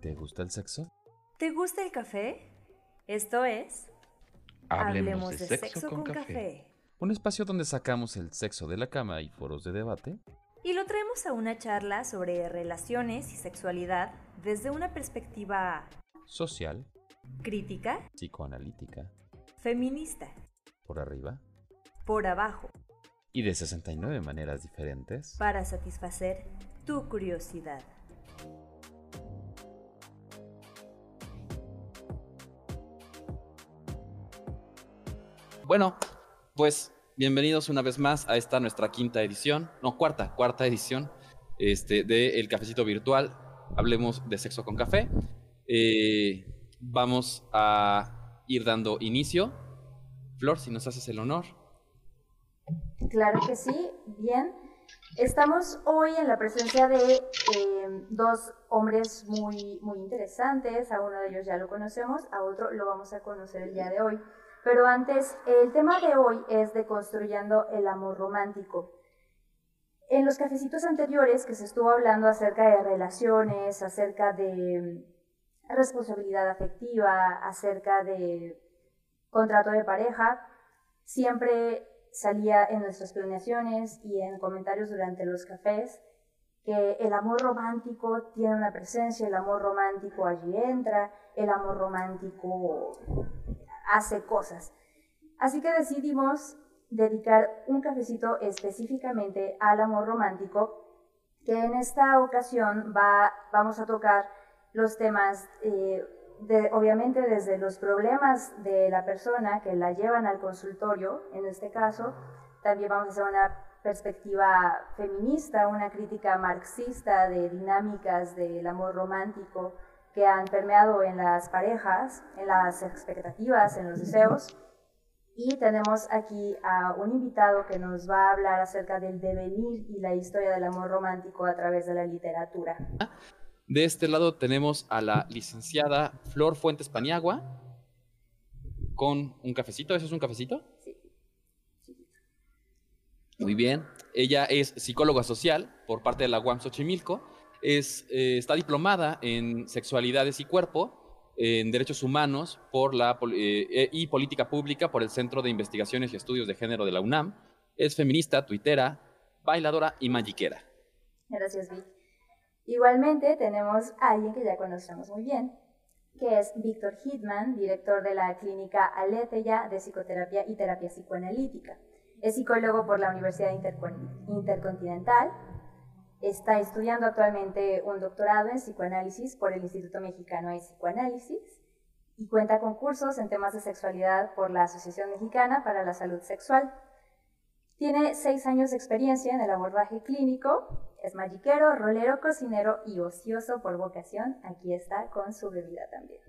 ¿Te gusta el sexo? ¿Te gusta el café? Esto es... Hablemos, de, sexo, con, café. Un espacio donde sacamos el sexo de la cama y foros de debate. Y lo traemos a una charla sobre relaciones y sexualidad desde una perspectiva... Social. Crítica. Psicoanalítica. Feminista. Por arriba. Por abajo. Y de 69 maneras diferentes. Para satisfacer tu curiosidad. Bueno, pues bienvenidos una vez más a esta nuestra quinta edición, no, cuarta, cuarta edición este, de El Cafecito Virtual. Hablemos de sexo con café. Eh, vamos a ir dando inicio. Flor, si nos haces el honor. Claro que sí, bien. Estamos hoy en la presencia de eh, dos hombres muy, muy interesantes. A uno de ellos ya lo conocemos, a otro lo vamos a conocer el día de hoy. Pero antes, el tema de hoy es de construyendo el amor romántico. En los cafecitos anteriores que se estuvo hablando acerca de relaciones, acerca de mm, responsabilidad afectiva, acerca de contrato de pareja, siempre salía en nuestras planeaciones y en comentarios durante los cafés que el amor romántico tiene una presencia, el amor romántico allí entra, el amor romántico hace cosas. Así que decidimos dedicar un cafecito específicamente al amor romántico, que en esta ocasión va, vamos a tocar los temas, eh, de, obviamente desde los problemas de la persona que la llevan al consultorio, en este caso, también vamos a hacer una perspectiva feminista, una crítica marxista de dinámicas del amor romántico, que han permeado en las parejas, en las expectativas, en los deseos. Y tenemos aquí a un invitado que nos va a hablar acerca del devenir y la historia del amor romántico a través de la literatura. De este lado tenemos a la licenciada Flor Fuentes Paniagua con un cafecito. ¿Eso es un cafecito? Sí. Muy bien. Ella es psicóloga social por parte de la UAM Xochimilco es, eh, está diplomada en sexualidades y cuerpo, en derechos humanos por la, eh, eh, y política pública por el Centro de Investigaciones y Estudios de Género de la UNAM. Es feminista, tuitera, bailadora y magiquera. Gracias, Vic. Igualmente tenemos a alguien que ya conocemos muy bien, que es Víctor Hitman, director de la clínica Aletheia de Psicoterapia y Terapia Psicoanalítica. Es psicólogo por la Universidad Intercontinental Está estudiando actualmente un doctorado en psicoanálisis por el Instituto Mexicano de Psicoanálisis y cuenta con cursos en temas de sexualidad por la Asociación Mexicana para la Salud Sexual. Tiene seis años de experiencia en el abordaje clínico, es magiquero, rolero, cocinero y ocioso por vocación. Aquí está con su bebida también.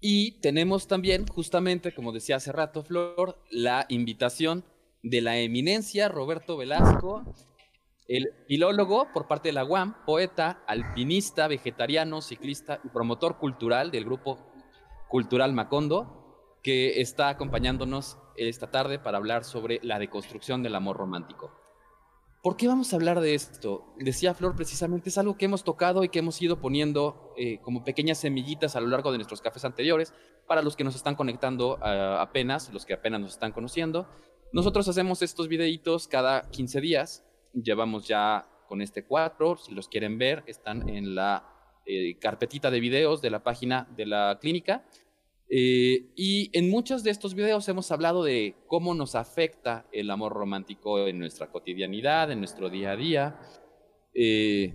Y tenemos también, justamente, como decía hace rato Flor, la invitación de la eminencia Roberto Velasco, el filólogo por parte de la UAM, poeta, alpinista, vegetariano, ciclista y promotor cultural del grupo cultural Macondo, que está acompañándonos esta tarde para hablar sobre la deconstrucción del amor romántico. ¿Por qué vamos a hablar de esto? Decía Flor, precisamente es algo que hemos tocado y que hemos ido poniendo eh, como pequeñas semillitas a lo largo de nuestros cafés anteriores, para los que nos están conectando ah, apenas, los que apenas nos están conociendo. Nosotros hacemos estos videitos cada 15 días Llevamos ya con este cuatro, si los quieren ver, están en la eh, carpetita de videos de la página de la clínica. Eh, y en muchos de estos videos hemos hablado de cómo nos afecta el amor romántico en nuestra cotidianidad, en nuestro día a día, eh,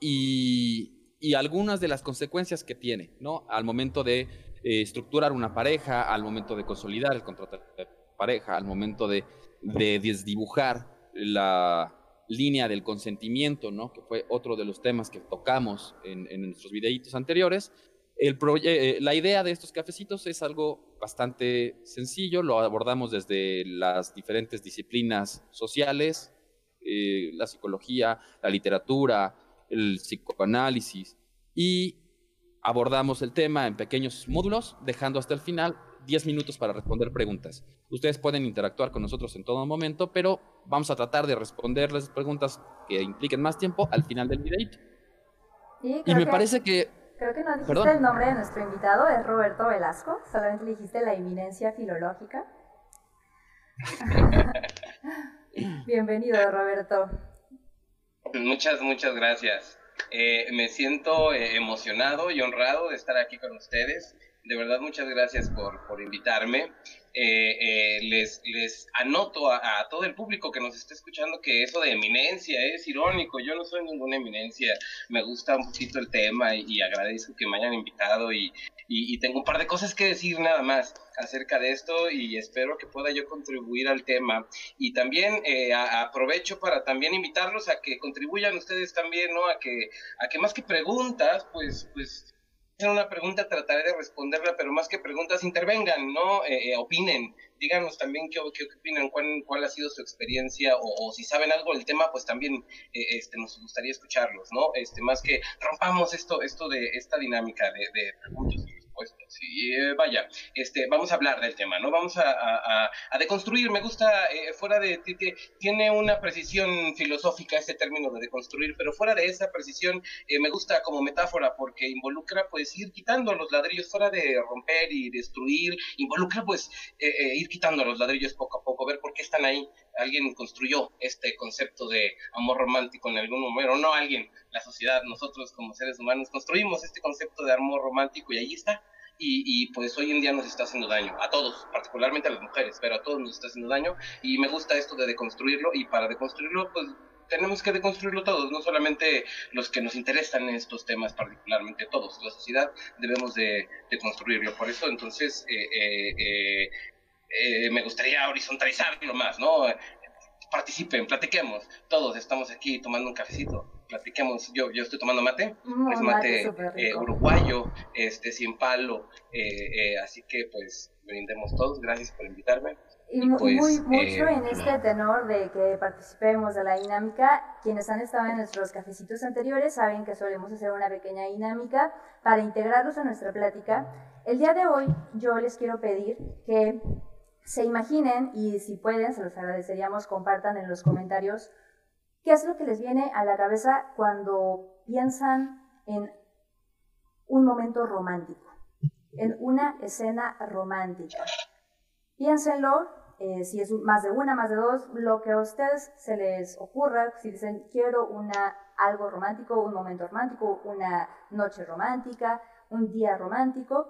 y, y, algunas de las consecuencias que tiene, ¿no? Al momento de estructurar una pareja, al momento de consolidar el contrato de pareja, al momento de, de desdibujar la línea del consentimiento, ¿no? que fue otro de los temas que tocamos en, nuestros videitos anteriores. Eh, la idea de estos cafecitos es algo bastante sencillo, lo abordamos desde las diferentes disciplinas sociales, eh, la psicología, la literatura, el psicoanálisis, y abordamos el tema en pequeños módulos, dejando hasta el final 10 minutos para responder preguntas. Ustedes pueden interactuar con nosotros en todo momento, pero vamos a tratar de responderles preguntas que impliquen más tiempo al final del videito. y me parece que... Creo que no dijiste el nombre de nuestro invitado, es Roberto Velasco, solamente le dijiste la eminencia filológica. Bienvenido, Roberto. Muchas, muchas gracias. Eh, me siento eh, emocionado y honrado de estar aquí con ustedes. De verdad, muchas gracias por, por invitarme. Eh, les, les anoto a, todo el público que nos está escuchando que eso de eminencia es irónico. Yo no soy ninguna eminencia. Me gusta un poquito el tema y, agradezco que me hayan invitado y, y, tengo un par de cosas que decir nada más acerca de esto y espero que pueda yo contribuir al tema. Y también eh, aprovecho para también invitarlos a que contribuyan ustedes también, ¿no? A que, a que más que preguntas, pues, pues, una pregunta, trataré de responderla, pero más que preguntas, intervengan, ¿no? Eh, eh, opinen, díganos también qué, opinan, cuál, cuál, ha sido su experiencia, o, si saben algo del tema, pues también este, nos gustaría escucharlos, ¿no? Este, más que rompamos esto, esto de esta dinámica de, de preguntas sí, eh, vaya, este, vamos a hablar del tema, ¿no? Vamos a, deconstruir, me gusta, eh, fuera de, tiene una precisión filosófica este término de deconstruir, pero fuera de esa precisión eh, me gusta como metáfora porque involucra pues ir quitando los ladrillos, fuera de romper y destruir, involucra pues ir quitando los ladrillos poco a poco, ver por qué están ahí, alguien construyó este concepto de amor romántico en algún momento, no alguien, la sociedad, nosotros como seres humanos construimos este concepto de amor romántico y ahí está. Y, pues hoy en día nos está haciendo daño, a todos, particularmente a las mujeres, pero a todos nos está haciendo daño y me gusta esto de deconstruirlo y para deconstruirlo pues tenemos que deconstruirlo todos, no solamente los que nos interesan en estos temas, particularmente todos, la sociedad debemos de, construirlo. Por eso entonces eh, eh, eh, me gustaría horizontalizarlo más, ¿no? participen, platiquemos. Todos estamos aquí tomando un cafecito. Platiquemos. Yo, yo estoy tomando mate. Mm, es mate, eh, uruguayo, este, sin palo. Eh, eh, así que, pues, brindemos todos. Gracias por invitarme. Y, pues, muy, mucho en este tenor de que participemos de la dinámica, quienes han estado en nuestros cafecitos anteriores saben que solemos hacer una pequeña dinámica para integrarlos a nuestra plática. El día de hoy yo les quiero pedir que se imaginen y si pueden, se los agradeceríamos, compartan en los comentarios qué es lo que les viene a la cabeza cuando piensan en un momento romántico, en una escena romántica. Piénsenlo, eh, si es más de una, más de dos, lo que a ustedes se les ocurra, si dicen quiero una, algo romántico, un momento romántico, una noche romántica, un día romántico,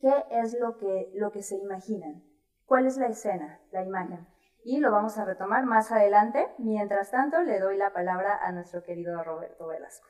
¿qué es lo que, lo que se imaginan? Cuál es la escena, la imagen. Y lo vamos a retomar más adelante. Mientras tanto, le doy la palabra a nuestro querido Roberto Velasco.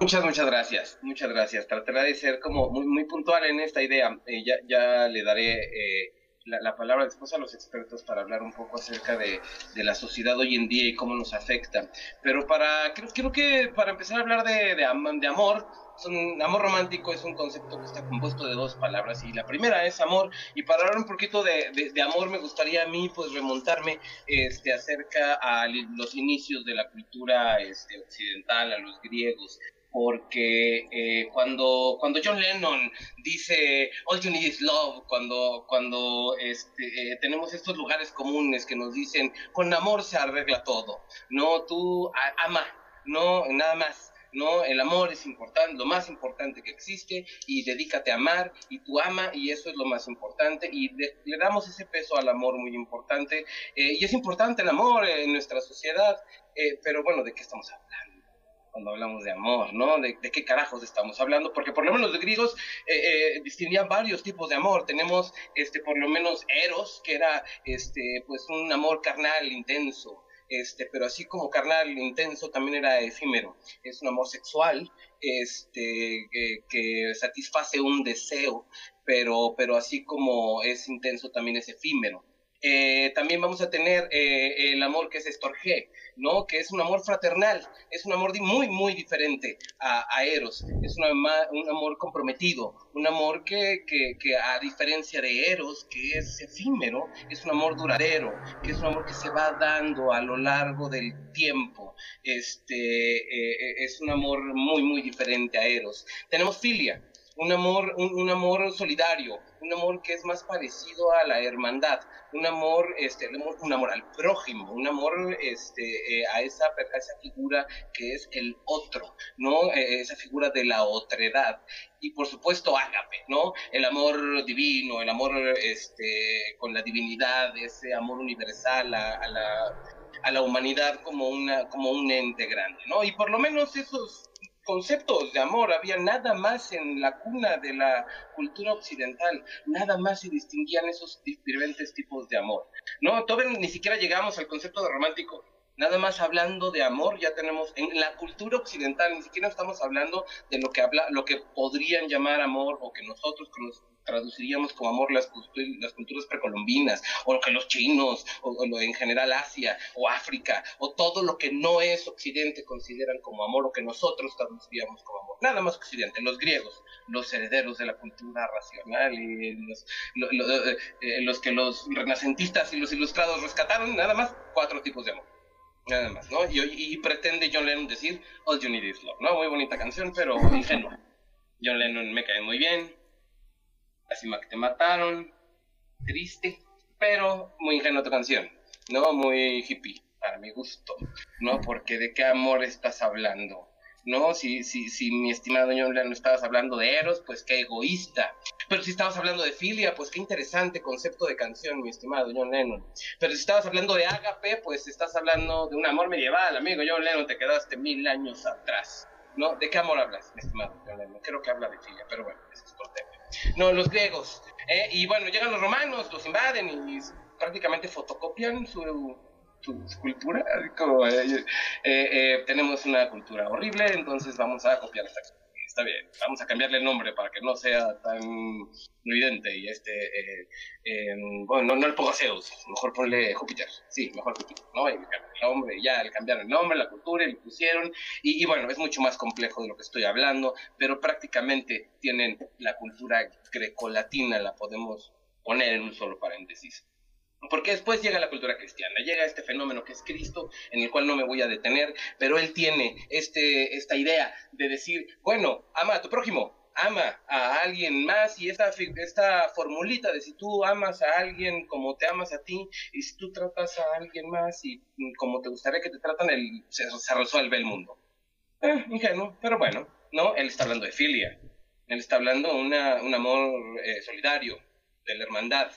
Muchas, muchas gracias, muchas gracias. Trataré de ser como muy, puntual en esta idea. Eh, ya, ya, le daré eh, la, palabra después a los expertos para hablar un poco acerca de, de, la sociedad hoy en día y cómo nos afecta. Pero para, creo, creo que para empezar a hablar de, de amor, son, amor romántico es un concepto que está compuesto de dos palabras y la primera es amor y para hablar un poquito de, de, amor me gustaría a mí pues remontarme este, acerca a los inicios de la cultura este, occidental, a los griegos, porque eh, cuando, cuando John Lennon dice All you need is love, cuando, cuando este, eh, tenemos estos lugares comunes que nos dicen con amor se arregla todo, no tú ama, no nada más ¿no? El amor es importante, lo más importante que existe y dedícate a amar y tú ama y eso es lo más importante y le damos ese peso al amor muy importante eh, y es importante el amor en nuestra sociedad, pero bueno, ¿de qué estamos hablando? Cuando hablamos de amor, ¿no? ¿De, qué carajos estamos hablando? Porque por lo menos los griegos eh, distinguían varios tipos de amor. Tenemos, este, por lo menos, eros, que era, este, pues, un amor carnal intenso, este, pero así como carnal intenso también era efímero. Es un amor sexual este, que, satisface un deseo, pero, pero así como es intenso también es efímero. Eh, también vamos a tener eh, el amor que es estorge, ¿no? Que es un amor fraternal, es un amor muy, muy diferente a, Eros, es un amor comprometido, un amor que, que, a diferencia de Eros, que es efímero, es un amor duradero, que es un amor que se va dando a lo largo del tiempo, este, eh, es un amor muy, muy diferente a Eros. Tenemos filia, un amor, un, amor solidario, un amor que es más parecido a la hermandad, un amor, este, un amor al prójimo, un amor este, eh, a, esa, figura que es el otro, ¿no? Eh, esa figura de la otredad. Y por supuesto, ágape, ¿no? El amor divino, el amor este, con la divinidad, ese amor universal a, la, a la humanidad como, una, como un ente grande, ¿no? Y por lo menos esos conceptos de amor, había nada más en la cuna de la cultura occidental, nada más se distinguían esos diferentes tipos de amor. No, todavía ni siquiera llegamos al concepto de romántico. Nada más hablando de amor, ya tenemos en la cultura occidental, ni siquiera estamos hablando de lo que habla, lo que podrían llamar amor o que nosotros traduciríamos como amor las, culturas precolombinas, o lo que los chinos, o, lo en general Asia, o África, o todo lo que no es occidente consideran como amor, o que nosotros traduciríamos como amor. Nada más occidente, los griegos, los herederos de la cultura racional, y los, eh, los que los renacentistas y los ilustrados rescataron, nada más cuatro tipos de amor. Nada más, ¿no? Y, y, pretende John Lennon decir, All You Need Is Love, ¿no? Muy bonita canción, pero ingenua. John Lennon me cae muy bien, Lástima que te mataron, triste, pero muy ingenua tu canción, ¿no? Muy hippie, para mi gusto, ¿no? Porque de qué amor estás hablando, ¿no? Si, si, si mi estimado John Lennon estabas hablando de Eros, pues qué egoísta. Pero si estabas hablando de filia, pues qué interesante concepto de canción, mi estimado John Lennon. Pero si estabas hablando de ágape, pues estás hablando de un amor medieval, amigo John Lennon, te quedaste mil años atrás. ¿No? ¿De qué amor hablas, mi estimado John Lennon? Creo que habla de filia, pero bueno, ese es otro tema. No, los griegos. ¿eh? y bueno, llegan los romanos, los invaden y prácticamente fotocopian su, su, cultura. Eh, eh, tenemos una cultura horrible, entonces vamos a copiar esta está bien, vamos a cambiarle el nombre para que no sea tan evidente y este, eh, bueno, no, el pongo Zeus, mejor ponle Júpiter, sí, mejor Júpiter, ¿no? Y el nombre, ya le cambiaron el nombre, la cultura, y le pusieron, y, y, bueno, es mucho más complejo de lo que estoy hablando, pero prácticamente tienen la cultura grecolatina, la podemos poner en un solo paréntesis. Porque después llega la cultura cristiana, llega este fenómeno que es Cristo, en el cual no me voy a detener, pero él tiene este, esta idea de decir, bueno, ama a tu prójimo, ama a alguien más y esta, esta formulita de si tú amas a alguien como te amas a ti y si tú tratas a alguien más y como te gustaría que te tratan, el, se, resuelve el mundo. Eh, ingenuo, pero bueno, no, él está hablando de filia, él está hablando de un amor eh, solidario, de la hermandad,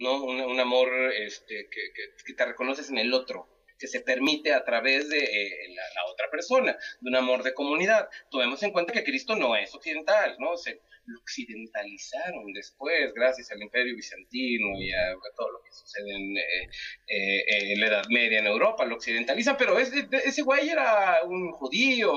¿no? Un, amor este, que, te reconoces en el otro, que se permite a través de eh, la, otra persona, de un amor de comunidad. Tomemos en cuenta que Cristo no es occidental, ¿no? Se, lo occidentalizaron después, gracias al Imperio Bizantino y a, todo lo que sucede en, eh, eh, la Edad Media en Europa, lo occidentalizan, pero ese, ese güey era un judío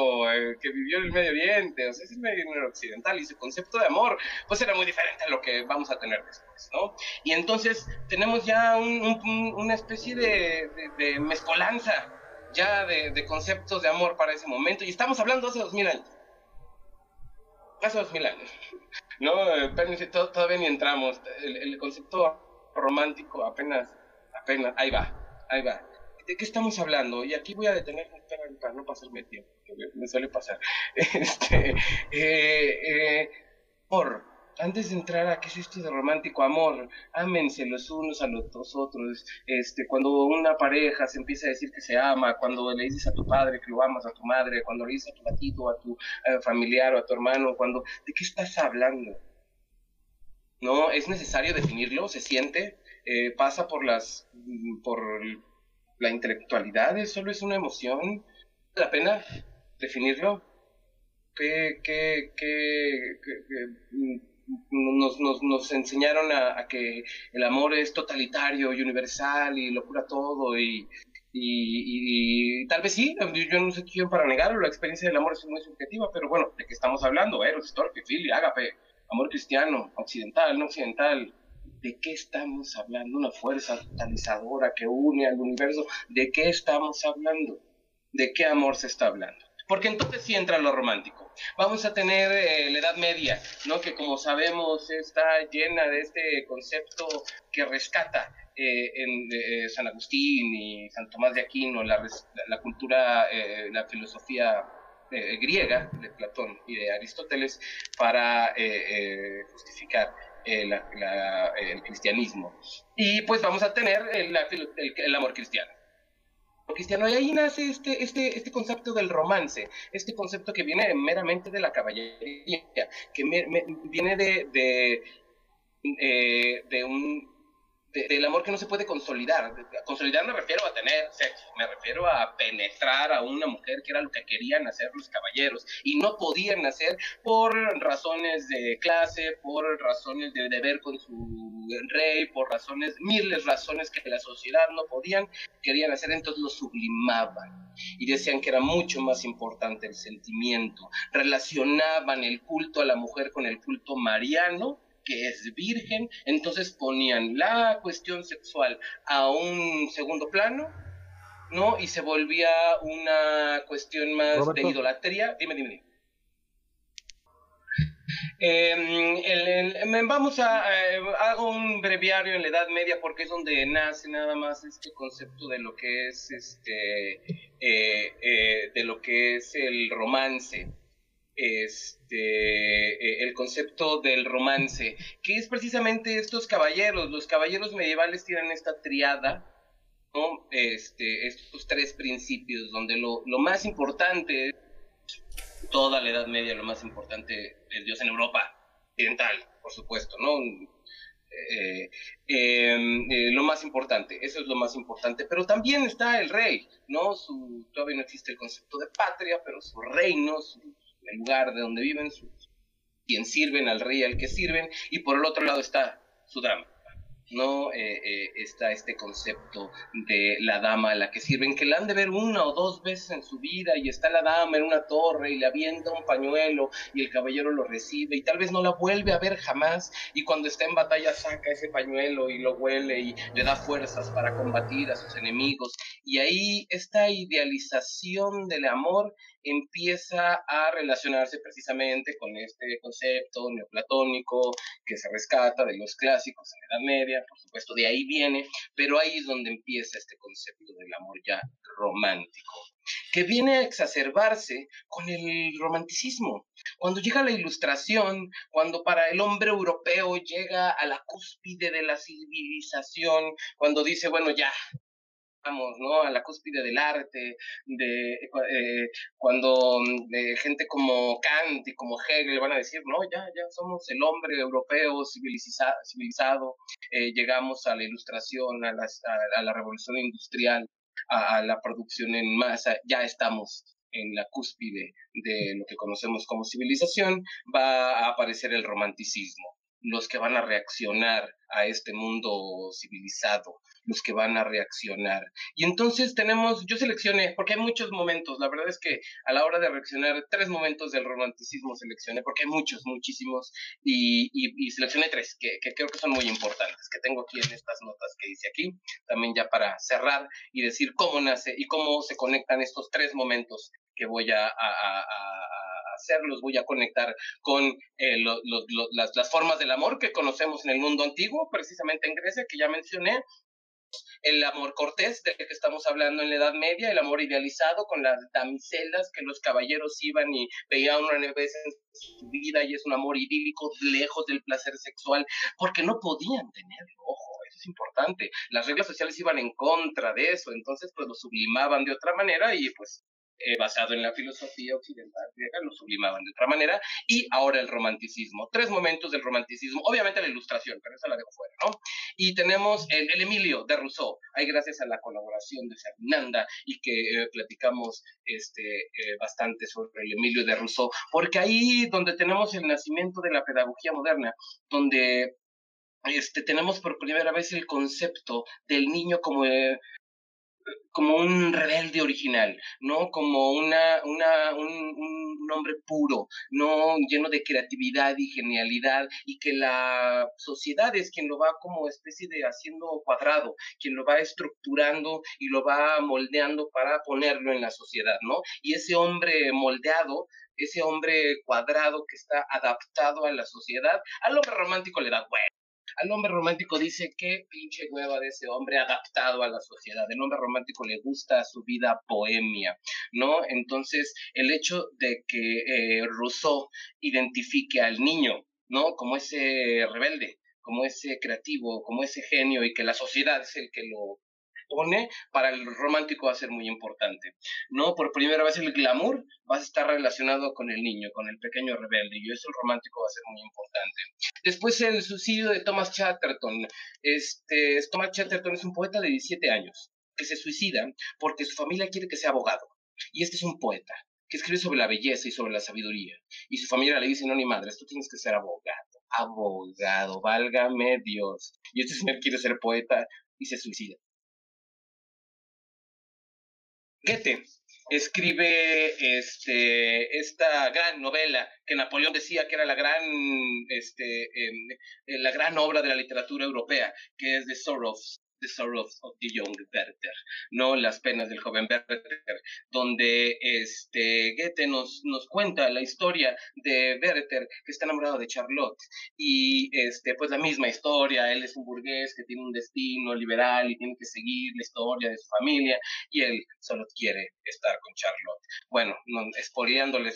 que vivió en el Medio Oriente, o sea, ese medio occidental y su concepto de amor, pues era muy diferente a lo que vamos a tener después, ¿no? Y entonces tenemos ya una especie de, de, mezcolanza ya de, de conceptos de amor para ese momento, y estamos hablando hace dos mil años hace dos mil años. No, todavía ni entramos. El, concepto romántico apenas, apenas, ahí va, ahí va. ¿De qué estamos hablando? Y aquí voy a detenerme para no pasarme tiempo, que me suele pasar. Este, eh, eh, por antes de entrar a qué es esto de romántico amor, ámense los unos a los otros. Este, cuando una pareja se empieza a decir que se ama, cuando le dices a tu padre que lo amas, a tu madre, cuando le dices a tu gatito, a tu eh, familiar o a tu hermano, cuando, ¿de qué estás hablando? No, es necesario definirlo, se siente, eh, pasa por las, por la intelectualidad, solo es una emoción. ¿Vale la pena definirlo? ¿Qué, qué, qué, qué nos, nos, nos enseñaron a, que el amor es totalitario y universal y lo cura todo y, y, tal vez sí, yo no sé quién para negarlo, la experiencia del amor es muy subjetiva, pero bueno, ¿de qué estamos hablando? Eros, Torque, Filia, Ágape, amor cristiano, occidental, no occidental, ¿de qué estamos hablando? Una fuerza totalizadora que une al universo, ¿de qué estamos hablando? ¿De qué amor se está hablando? Porque entonces sí entra lo romántico. Vamos a tener eh, la Edad Media, ¿no? que como sabemos está llena de este concepto que rescata eh, en eh, San Agustín y San Tomás de Aquino, la, la cultura, la filosofía eh, griega de Platón y de Aristóteles para justificar el cristianismo. Y pues vamos a tener el amor cristiano cristiano. Y ahí nace este, este, este concepto del romance, este concepto que viene meramente de la caballería, que viene de, de, eh, de un del amor que no se puede consolidar. Consolidar me refiero a tener sexo, me refiero a penetrar a una mujer que era lo que querían hacer los caballeros y no podían hacer por razones de clase, por razones de deber con su rey, por razones, miles razones que la sociedad no podían, querían hacer, entonces lo sublimaban y decían que era mucho más importante el sentimiento. Relacionaban el culto a la mujer con el culto mariano que es virgen, entonces ponían la cuestión sexual a un segundo plano, ¿no? Y se volvía una cuestión más de idolatría. Dime, dime, dime. Em, vamos a, eh, hago un breviario en la Edad Media porque es donde nace nada más este concepto de lo que es este, eh, eh, de lo que es el romance este, eh, el concepto del romance, que es precisamente estos caballeros. Los caballeros medievales tienen esta triada, ¿no? este, estos tres principios, donde lo, lo más importante, toda la Edad Media, lo más importante es Dios en Europa occidental, por supuesto, ¿no? Eh, em, eh, lo más importante, eso es lo más importante, pero también está el rey, ¿no? Todavía no existe el concepto de patria, pero su reino, su, el lugar de donde viven, sus, quien sirven, al rey al que sirven, y por el otro lado está su drama. ¿No? Eh, eh, está este concepto de la dama a la que sirven, que la han de ver una o dos veces en su vida y está la dama en una torre y le avienta un pañuelo y el caballero lo recibe y tal vez no la vuelve a ver jamás y cuando está en batalla saca ese pañuelo y lo huele y le da fuerzas para combatir a sus enemigos y ahí esta idealización del amor empieza a relacionarse precisamente con este concepto neoplatónico que se rescata de los clásicos en la Edad Media, por supuesto de ahí viene, pero ahí es donde empieza este concepto del amor ya romántico, que viene a exacerbarse con el romanticismo. Cuando llega la ilustración, cuando para el hombre europeo llega a la cúspide de la civilización, cuando dice, bueno, ya, ¿no? A la cúspide del arte, de eh, cuando de gente como Kant y como Hegel van a decir, no, ya, ya somos el hombre europeo civilizado, civilizado eh, llegamos a la ilustración, a a, la revolución industrial, a, la producción en masa, ya estamos en la cúspide de lo que conocemos como civilización, va a aparecer el romanticismo los que van a reaccionar a este mundo civilizado, los que van a reaccionar. Y entonces tenemos, yo seleccioné, porque hay muchos momentos, la verdad es que a la hora de reaccionar, tres momentos del romanticismo seleccioné, porque hay muchos, muchísimos, y, y, seleccioné tres, que, que, creo que son muy importantes, que tengo aquí en estas notas que dice aquí, también ya para cerrar y decir cómo nace y cómo se conectan estos tres momentos que voy a, los voy a conectar con eh, las, las formas del amor que conocemos en el mundo antiguo, precisamente en Grecia, que ya mencioné, el amor cortés del que estamos hablando en la Edad Media, el amor idealizado con las damiselas que los caballeros iban y veían una vez en su vida y es un amor idílico lejos del placer sexual porque no podían tenerlo, ojo, eso es importante. Las reglas sociales iban en contra de eso, entonces pues lo sublimaban de otra manera y pues eh, basado en la filosofía occidental griega, lo sublimaban de otra manera, y ahora el romanticismo. Tres momentos del romanticismo, obviamente la ilustración, pero esa la dejo fuera, ¿no? Y tenemos el, Emilio de Rousseau, ahí gracias a la colaboración de Fernanda y que eh, platicamos este, eh, bastante sobre el Emilio de Rousseau, porque ahí donde tenemos el nacimiento de la pedagogía moderna, donde este, tenemos por primera vez el concepto del niño como, como un rebelde original, ¿no? Como una, una, un, un, hombre puro, ¿no? Lleno de creatividad y genialidad y que la sociedad es quien lo va como especie de haciendo cuadrado, quien lo va estructurando y lo va moldeando para ponerlo en la sociedad, ¿no? Y ese hombre moldeado ese hombre cuadrado que está adaptado a la sociedad, al hombre romántico le da al hombre romántico dice qué pinche hueva de ese hombre adaptado a la sociedad. El hombre romántico le gusta su vida bohemia, ¿no? Entonces, el hecho de que eh, Rousseau identifique al niño, ¿no? Como ese rebelde, como ese creativo, como ese genio y que la sociedad es el que lo pone, para el romántico va a ser muy importante. ¿no? Por primera vez el glamour va a estar relacionado con el niño, con el pequeño rebelde, y eso el romántico va a ser muy importante. Después el suicidio de Thomas Chatterton. Este, Thomas Chatterton es un poeta de 17 años que se suicida porque su familia quiere que sea abogado. Y este es un poeta que escribe sobre la belleza y sobre la sabiduría. Y su familia le dice, no, ni madre, tú tienes que ser abogado. Abogado, válgame Dios. Y este señor quiere ser poeta y se suicida. Goethe escribe este, esta gran novela que Napoleón decía que era la gran, este, em, la gran obra de la literatura europea, que es The Sorrows The Sorrows of the Young Werther, no Las penas del joven Werther, donde este Goethe nos, nos cuenta la historia de Werther que está enamorado de Charlotte y este pues la misma historia, él es un burgués que tiene un destino liberal y tiene que seguir la historia de su familia y él solo quiere estar con Charlotte. Bueno, no,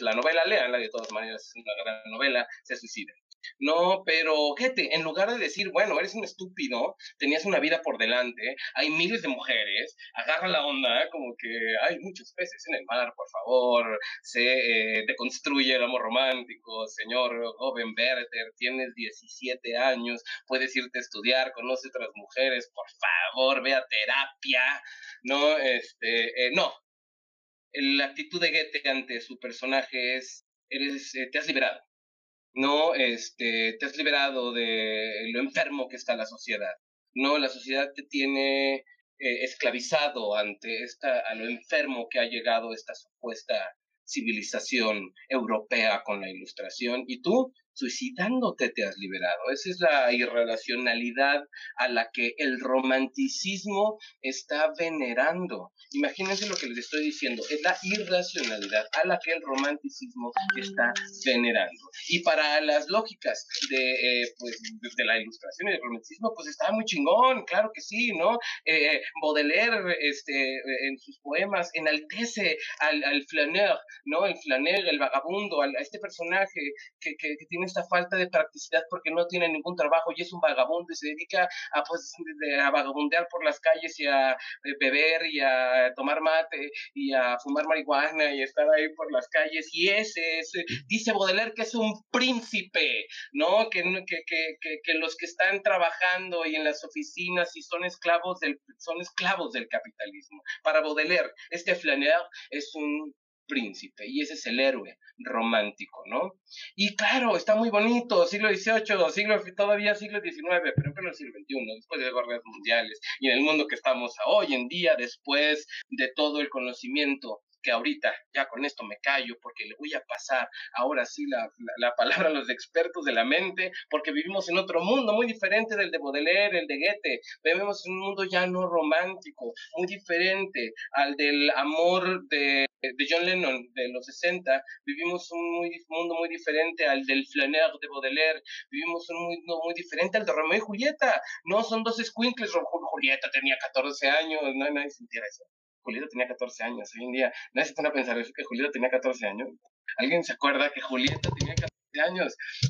la novela, léanla de todas maneras, es una gran novela, se suicida. No, pero gente, en lugar de decir, bueno, eres un estúpido, tenías una vida por delante, hay miles de mujeres, agarra la onda, como que hay muchos peces en el mar, por favor, se eh, deconstruye el amor romántico, señor joven Werther, tienes 17 años, puedes irte a estudiar, conoce otras mujeres, por favor, ve a terapia, no, este, eh, no. La actitud de Goethe ante su personaje es, eres, eh, te has liberado no este, te has liberado de lo enfermo que está la sociedad. No, la sociedad te tiene eh, esclavizado ante esta, a lo enfermo que ha llegado esta supuesta civilización europea con la ilustración y tú suicidándote te has liberado. Esa es la irracionalidad a la que el romanticismo está venerando. Imagínense lo que les estoy diciendo, es la irracionalidad a la que el romanticismo está venerando. Y para las lógicas de, eh, pues, de la ilustración y del romanticismo, pues está muy chingón, claro que sí, ¿no? Eh, Baudelaire este, en sus poemas enaltece al, al flaneur, ¿no? El flaneur, el vagabundo, a este personaje que, que, que tiene esta falta de practicidad porque no tiene ningún trabajo y es un vagabundo y se dedica a, pues, a vagabundear por las calles y a eh, beber y a tomar mate y a fumar marihuana y estar ahí por las calles. Y ese es, dice Baudelaire que es un príncipe, ¿no? Que, que, que, que, los que están trabajando y en las oficinas y son esclavos del, son esclavos del capitalismo. Para Baudelaire, este Flaneur es un príncipe y ese es el héroe romántico, ¿no? Y claro, está muy bonito, siglo XVIII, siglo, todavía siglo XIX, pero en el siglo XXI, después de las guerras mundiales y en el mundo que estamos hoy en día, después de todo el conocimiento que ahorita ya con esto me callo porque le voy a pasar ahora sí la, la, palabra a los expertos de la mente, porque vivimos en otro mundo muy diferente del de Baudelaire, el de Goethe, vivimos en un mundo ya no romántico, muy diferente al del amor de, de John Lennon de los 60, vivimos un muy, mundo muy diferente al del Flaneur de Baudelaire, vivimos un mundo muy diferente al de Romeo y Julieta, no son dos squinkles, Julieta tenía 14 años, no, nadie sintiera eso. Julieta tenía 14 años. Hoy en día nadie se pone a pensar eso, que Julieta tenía 14 años. ¿Alguien se acuerda que Julieta tenía 14 años?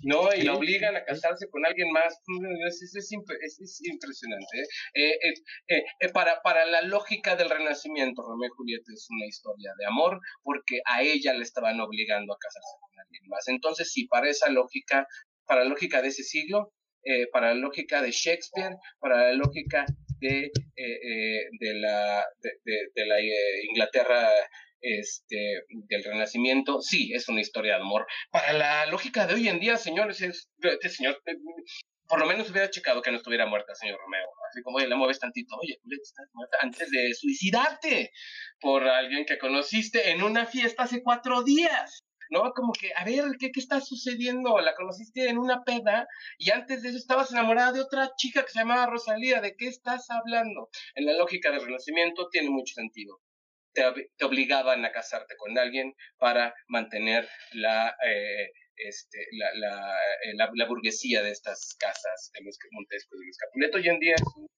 No, y la obligan a casarse con alguien más. Es, es, impresionante. ¿eh? Eh, eh, para, para la lógica del renacimiento, Romeo y Julieta es una historia de amor porque a ella le estaban obligando a casarse con alguien más. Entonces, sí, para esa lógica, para la lógica de ese siglo, para la lógica de Shakespeare, para la lógica de, eh, eh, de la, de, la eh, Inglaterra este, del Renacimiento, sí, es una historia de amor. Para la lógica de hoy en día, señores, es, este señor, por lo menos hubiera checado que no estuviera muerta, señor Romeo. Así como, oye, la mueves tantito, oye, estás muerta antes de suicidarte por alguien que conociste en una fiesta hace cuatro días. ¿no? Como que, a ver, ¿qué, ¿qué está sucediendo? La conociste en una peda y antes de eso estabas enamorada de otra chica que se llamaba Rosalía, ¿de qué estás hablando? En la lógica del renacimiento tiene mucho sentido. Te, obligaban a casarte con alguien para mantener la, eh, este, la, la, la, burguesía de estas casas de los Montescos, de los Capuleto. Hoy en día es un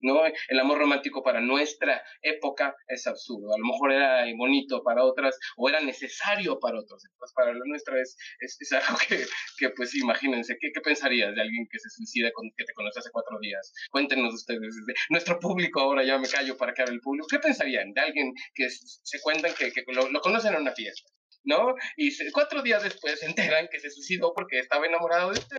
¿no? El amor romántico para nuestra época es absurdo. A lo mejor era bonito para otras o era necesario para otras. Pues para la nuestra es, es, algo que, que, pues imagínense, ¿qué, ¿qué, pensarías de alguien que se suicida con, que te conoce hace cuatro días? Cuéntenos ustedes, nuestro público ahora ya me callo para que hable el público, ¿qué pensarían de alguien que se cuentan que, que lo, lo, conocen en una fiesta? ¿No? Y cuatro días después se enteran que se suicidó porque estaba enamorado de usted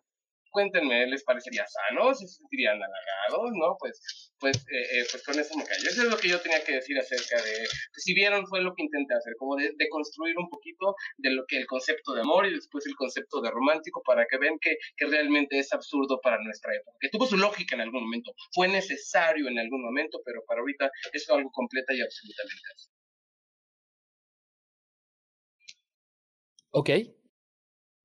cuéntenme, ¿les parecería sano? ¿Se sentirían halagados? ¿No? Pues, pues, eh, eh, pues con eso me callo. Eso es lo que yo tenía que decir acerca de, si vieron, fue lo que intenté hacer, como de, de, construir un poquito de lo que el concepto de amor y después el concepto de romántico para que vean que, que realmente es absurdo para nuestra época, que tuvo su lógica en algún momento, fue necesario en algún momento, pero para ahorita es algo completa y absolutamente así. Ok,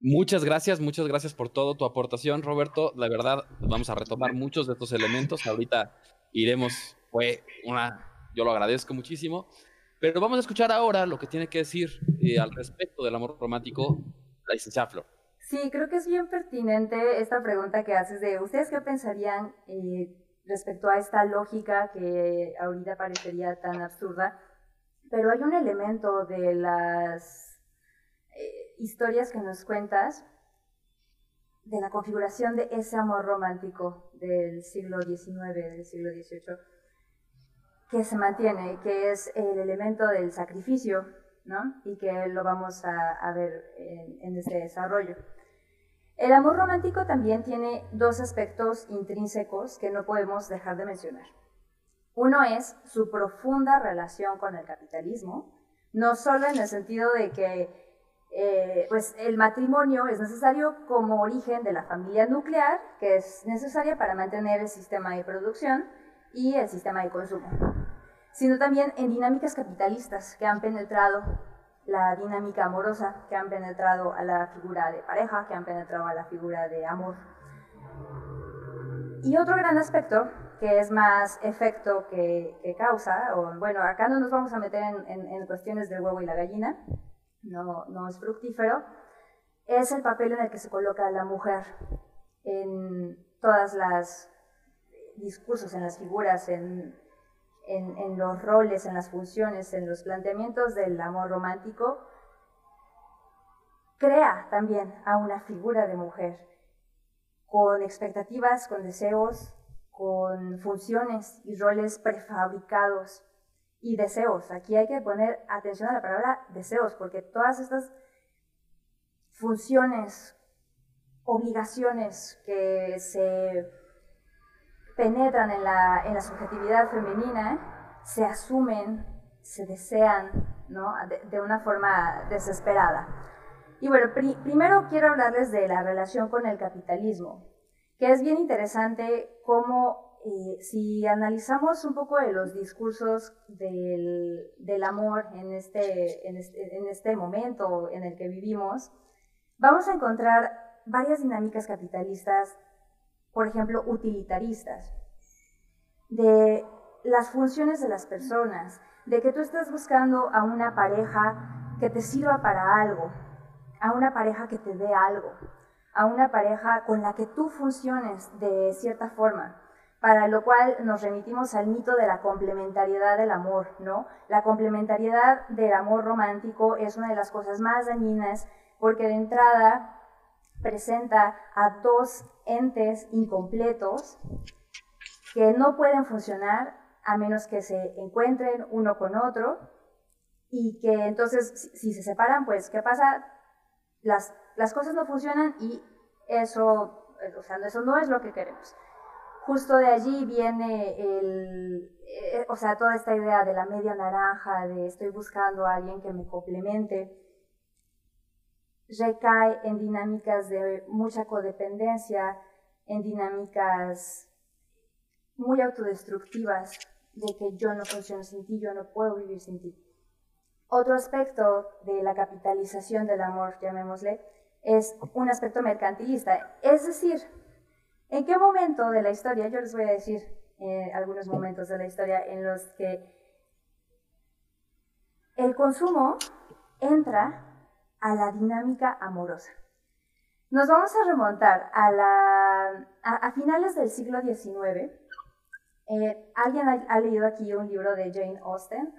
Muchas gracias, muchas gracias por todo tu aportación, Roberto. La verdad, vamos a retomar muchos de estos elementos. Ahorita iremos, fue una, yo lo agradezco muchísimo. Pero vamos a escuchar ahora lo que tiene que decir eh, al respecto del amor romántico la licenciada Flor. Sí, creo que es bien pertinente esta pregunta que haces de ustedes qué pensarían eh, respecto a esta lógica que ahorita parecería tan absurda, pero hay un elemento de las historias que nos cuentas de la configuración de ese amor romántico del siglo XIX, del siglo XVIII, que se mantiene, que es el elemento del sacrificio, ¿no? Y que lo vamos a, ver en, en este desarrollo. El amor romántico también tiene dos aspectos intrínsecos que no podemos dejar de mencionar. Uno es su profunda relación con el capitalismo, no solo en el sentido de que eh, pues el matrimonio es necesario como origen de la familia nuclear, que es necesaria para mantener el sistema de producción y el sistema de consumo, sino también en dinámicas capitalistas que han penetrado la dinámica amorosa, que han penetrado a la figura de pareja, que han penetrado a la figura de amor. Y otro gran aspecto, que es más efecto que, causa, o bueno, acá no nos vamos a meter en, en cuestiones del huevo y la gallina, no, es fructífero, es el papel en el que se coloca la mujer en todas las discursos, en las figuras, en, en, los roles, en las funciones, en los planteamientos del amor romántico, crea también a una figura de mujer con expectativas, con deseos, con funciones y roles prefabricados y deseos. Aquí hay que poner atención a la palabra deseos, porque todas estas funciones, obligaciones que se penetran en la, en la subjetividad femenina, se asumen, se desean, ¿no? de, una forma desesperada. Y bueno, primero quiero hablarles de la relación con el capitalismo, que es bien interesante cómo eh, si analizamos un poco de los discursos del, del amor en este, en este, en, este, momento en el que vivimos, vamos a encontrar varias dinámicas capitalistas, por ejemplo, utilitaristas, de las funciones de las personas, de que tú estás buscando a una pareja que te sirva para algo, a una pareja que te dé algo, a una pareja con la que tú funciones de cierta forma para lo cual nos remitimos al mito de la complementariedad del amor, ¿no? La complementariedad del amor romántico es una de las cosas más dañinas porque de entrada presenta a dos entes incompletos que no pueden funcionar a menos que se encuentren uno con otro y que entonces si se separan, pues ¿qué pasa? Las, las cosas no funcionan y eso, o sea, eso no es lo que queremos justo de allí viene el, eh, o sea, toda esta idea de la media naranja, de estoy buscando a alguien que me complemente, recae en dinámicas de mucha codependencia, en dinámicas muy autodestructivas, de que yo no funciono sin ti, yo no puedo vivir sin ti. Otro aspecto de la capitalización del amor, llamémosle, es un aspecto mercantilista, es decir, ¿En qué momento de la historia? Yo les voy a decir eh, algunos momentos de la historia en los que el consumo entra a la dinámica amorosa. Nos vamos a remontar a, finales del siglo XIX. Eh, ¿Alguien ha, leído aquí un libro de Jane Austen?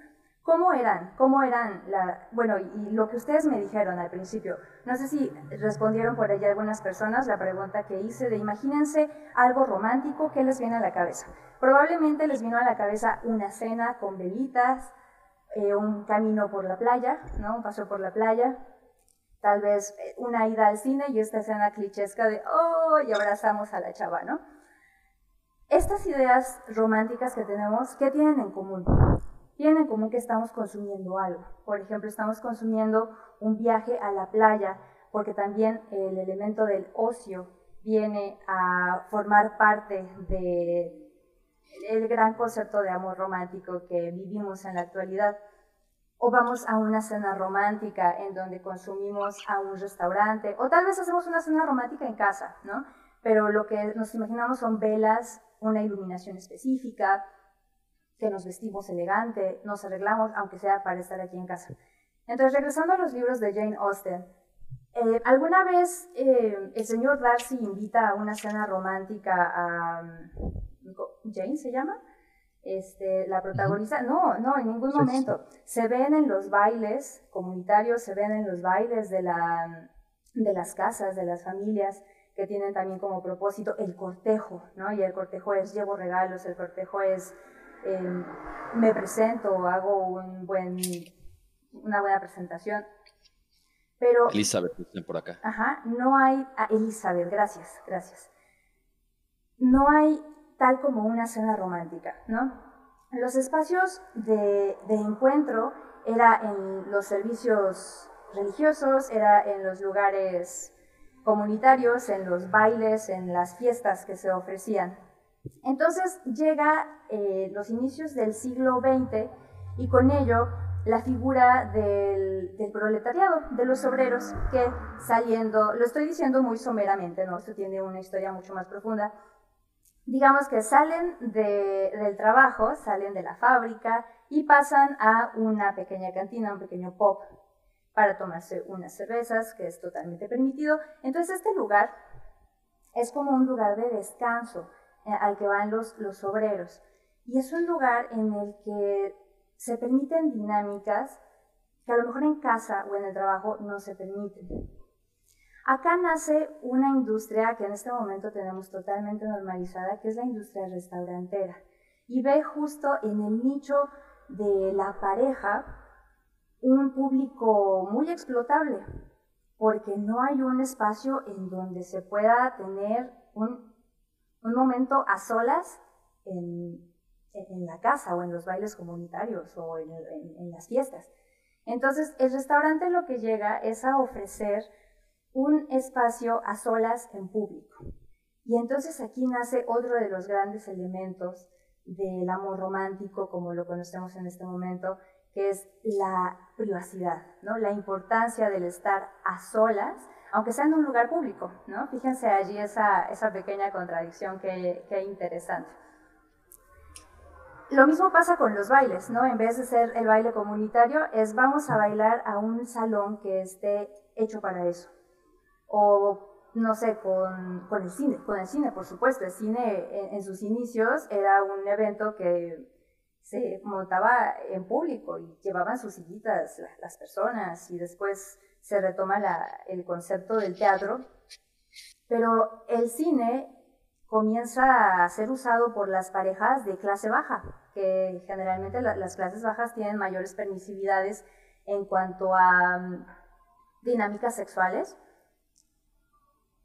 ¿Cómo eran? ¿Cómo eran? La, bueno, y lo que ustedes me dijeron al principio, no sé si respondieron por allá algunas personas la pregunta que hice de imagínense algo romántico, ¿qué les viene a la cabeza? Probablemente les vino a la cabeza una cena con velitas, eh, un camino por la playa, ¿no? Un paso por la playa, tal vez eh, una ida al cine y esta escena clichesca de, oh, y abrazamos a la chava, ¿no? Estas ideas románticas que tenemos, ¿qué tienen en común? Tienen en común que estamos consumiendo algo. Por ejemplo, estamos consumiendo un viaje a la playa, porque también el elemento del ocio viene a formar parte de gran concepto de amor romántico que vivimos en la actualidad. O vamos a una cena romántica en donde consumimos a un restaurante, o tal vez hacemos una cena romántica en casa, ¿no? Pero lo que nos imaginamos son velas, una iluminación específica, que nos vestimos elegante, nos arreglamos, aunque sea para estar aquí en casa. Entonces, regresando a los libros de Jane Austen, eh, ¿alguna vez eh, el señor Darcy invita a una cena romántica a, Jane se llama, este, la protagonista, no, no, en ningún momento. Se ven en los bailes comunitarios, se ven en los bailes de, la, de las casas, de las familias, que tienen también como propósito el cortejo, ¿no? Y el cortejo es llevo regalos, el cortejo es em, me presento, hago un buen, una buena presentación. Pero... Elizabeth, por acá. Ajá, no hay... Ah, Elizabeth, gracias, gracias. No hay tal como una cena romántica, ¿no? Los espacios de, encuentro era en los servicios religiosos, era en los lugares comunitarios, en los bailes, en las fiestas que se ofrecían. Entonces llega eh, los inicios del siglo XX y con ello la figura del, proletariado, de los obreros que saliendo, lo estoy diciendo muy someramente, ¿no? Esto tiene una historia mucho más profunda, digamos que salen del trabajo, salen de la fábrica y pasan a una pequeña cantina, un pequeño pop para tomarse unas cervezas, que es totalmente permitido. Entonces este lugar es como un lugar de descanso al que van los, los obreros. Y es un lugar en el que se permiten dinámicas que a lo mejor en casa o en el trabajo no se permiten. Acá nace una industria que en este momento tenemos totalmente normalizada, que es la industria restaurantera. Y ve justo en el nicho de la pareja un público muy explotable, porque no hay un espacio en donde se pueda tener un, momento a solas en, la casa o en los bailes comunitarios o en, en las fiestas. Entonces, el restaurante lo que llega es a ofrecer un espacio a solas en público. Y entonces aquí nace otro de los grandes elementos del amor romántico, como lo conocemos en este momento, que es la privacidad, ¿no? la importancia del estar a solas, aunque sea en un lugar público. ¿no? Fíjense allí esa, esa pequeña contradicción que, que interesante. Lo mismo pasa con los bailes, ¿no? En vez de ser el baile comunitario, es vamos a bailar a un salón que esté hecho para eso o no sé, con, con, el cine, con el cine, por supuesto. El cine en, sus inicios era un evento que se montaba en público y llevaban sus sillitas las personas y después se retoma la, el concepto del teatro. Pero el cine comienza a ser usado por las parejas de clase baja, que generalmente las clases bajas tienen mayores permisividades en cuanto a mm, dinámicas sexuales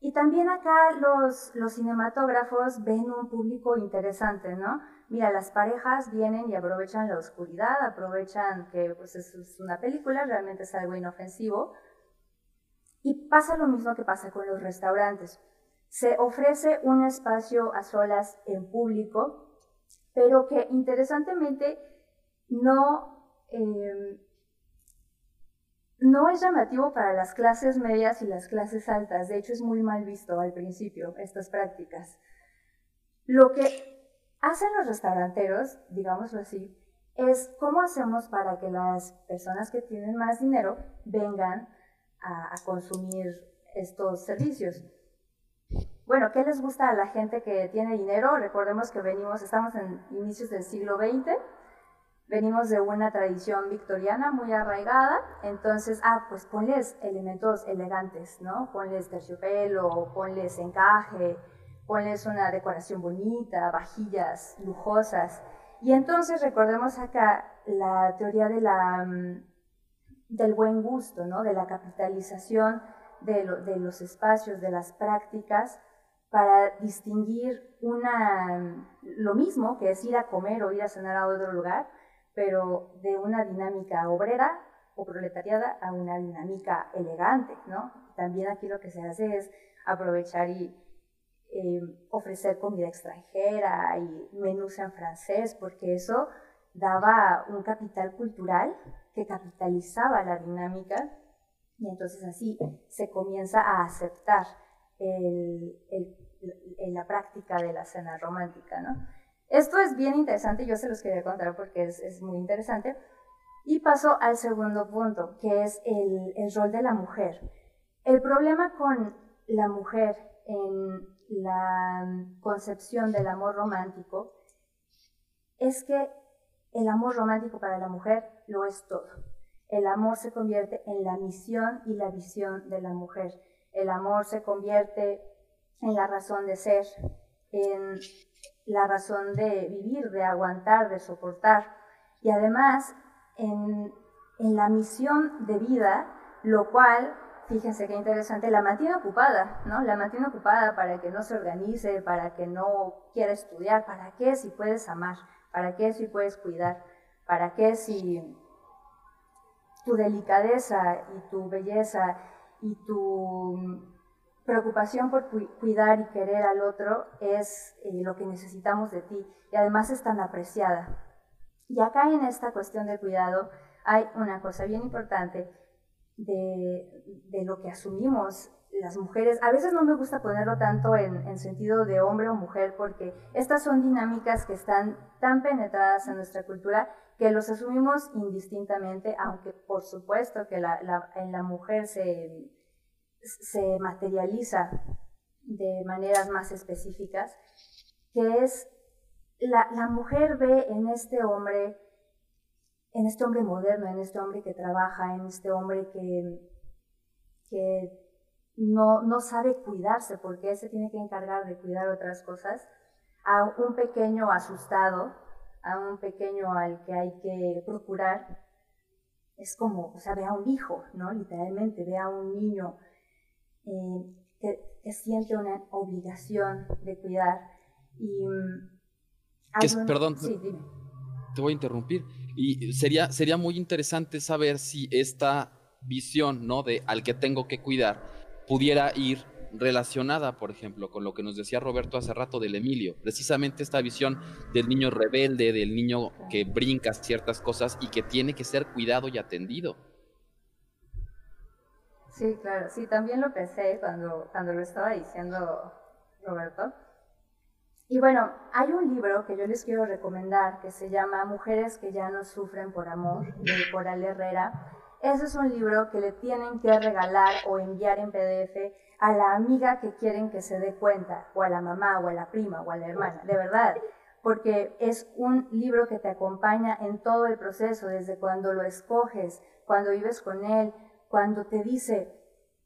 y también acá los, los cinematógrafos ven un público interesante, ¿no? Mira, las parejas vienen y aprovechan la oscuridad, aprovechan que pues, es una película, realmente es algo inofensivo. Y pasa lo mismo que pasa con los restaurantes. Se ofrece un espacio a solas en público, pero que interesantemente no, eh, no es llamativo para las clases medias y las clases altas, de hecho es muy mal visto al principio estas prácticas. Lo que hacen los restauranteros, digámoslo así, es cómo hacemos para que las personas que tienen más dinero vengan a, consumir estos servicios. Bueno, ¿qué les gusta a la gente que tiene dinero? Recordemos que venimos, estamos en inicios del siglo XX, venimos de una tradición victoriana muy arraigada, entonces, ah, pues ponles elementos elegantes, ¿no? Ponles terciopelo, ponles encaje, ponles una decoración bonita, vajillas lujosas. Y entonces recordemos acá la teoría de la, mm, del buen gusto, ¿no? de la capitalización de, los espacios, de las prácticas, para distinguir una, lo mismo que es ir a comer o ir a cenar a otro lugar, pero de una dinámica obrera o proletariada a una dinámica elegante, ¿no? También aquí lo que se hace es aprovechar y eh, ofrecer comida extranjera y menús en francés, porque eso daba un capital cultural que capitalizaba la dinámica y entonces así se comienza a aceptar la práctica de la cena romántica, ¿no? Esto es bien interesante, yo se los quería contar porque es, es muy interesante. Y paso al segundo punto, que es el rol de la mujer. El problema con la mujer en la concepción del amor romántico es que el amor romántico para la mujer lo es todo. El amor se convierte en la misión y la visión de la mujer. El amor se convierte en la razón de ser, en la razón de vivir, de aguantar, de soportar. Y además en, en la misión de vida, lo cual, fíjense qué interesante, la mantiene ocupada, ¿no? La mantiene ocupada para que no se organice, para que no quiera estudiar, ¿para qué si puedes amar? ¿Para qué si puedes cuidar? ¿Para qué si tu delicadeza y tu belleza y tu preocupación por cuidar y querer al otro es eh, lo que necesitamos de ti y además es tan apreciada. Y acá en esta cuestión del cuidado hay una cosa bien importante de, de lo que asumimos las mujeres. A veces no me gusta ponerlo tanto en, en, sentido de hombre o mujer porque estas son dinámicas que están tan penetradas en nuestra cultura que los asumimos indistintamente, aunque por supuesto que la, en la mujer se se materializa de maneras más específicas, que es la, la, mujer ve en este hombre, en este hombre moderno, en este hombre que trabaja, en este hombre que no, no sabe cuidarse porque él se tiene que encargar de cuidar otras cosas, a un pequeño asustado, a un pequeño al que hay que procurar, es como, o sea, ve a un hijo, ¿no? Literalmente, ve a un niño eh, que, siente una obligación de cuidar. Y, mm, perdón, te voy a interrumpir. Y sería, sería muy interesante saber si esta visión, ¿no? De al que tengo que cuidar, pudiera ir relacionada, por ejemplo, con lo que nos decía Roberto hace rato del Emilio, precisamente esta visión del niño rebelde, del niño que brinca ciertas cosas y que tiene que ser cuidado y atendido. Sí, claro, sí, también lo pensé cuando, cuando lo estaba diciendo Roberto. Y bueno, hay un libro que yo les quiero recomendar que se llama Mujeres que ya no sufren por amor, de Coral Herrera. Ese es un libro que le tienen que regalar o enviar en PDF a la amiga que quieren que se dé cuenta, o a la mamá, o a la prima, o a la hermana, de verdad, porque es un libro que te acompaña en todo el proceso, desde cuando lo escoges, cuando vives con él, cuando te dice,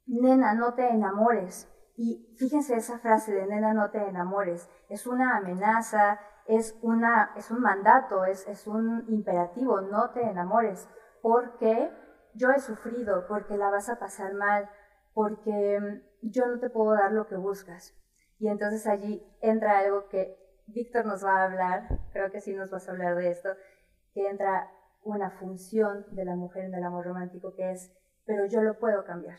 nena, no te enamores. Y fíjense esa frase de nena, no te enamores. Es una amenaza, es, una, es un mandato, es, es un imperativo, no te enamores. Porque yo he sufrido, porque la vas a pasar mal, porque mm, yo no te puedo dar lo que buscas. Y entonces allí entra algo que Víctor nos va a hablar, creo que sí nos vas a hablar de esto, que entra una función de la mujer en el amor romántico que es pero yo lo puedo cambiar.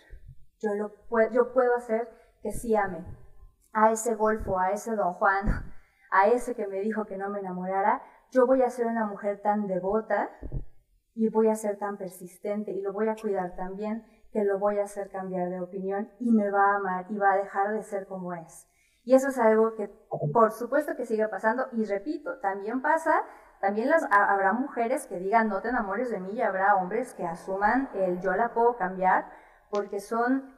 Yo, lo puedo, yo puedo hacer que sí ame a ese golfo, a ese don Juan, a ese que me dijo que no me enamorara. Yo voy a ser una mujer tan devota y voy a ser tan persistente y lo voy a cuidar tan bien que lo voy a hacer cambiar de opinión y me va a amar y va a dejar de ser como es. Y eso es algo que por supuesto que sigue pasando y repito, también pasa también las, habrá mujeres que digan no te enamores de mí y habrá hombres que asuman el yo la puedo cambiar porque son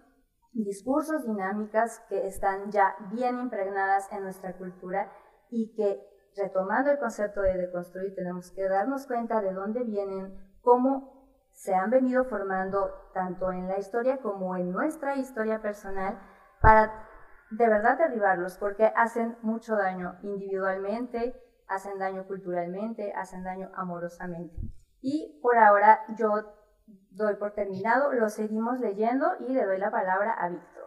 discursos, dinámicas que están ya bien impregnadas en nuestra cultura y que, retomando el concepto de deconstruir, tenemos que darnos cuenta de dónde vienen, cómo se han venido formando tanto en la historia como en nuestra historia personal para de verdad derribarlos, porque hacen mucho daño individualmente, hacen daño culturalmente, hacen daño amorosamente. Y por ahora yo doy por terminado, lo seguimos leyendo y le doy la palabra a Víctor.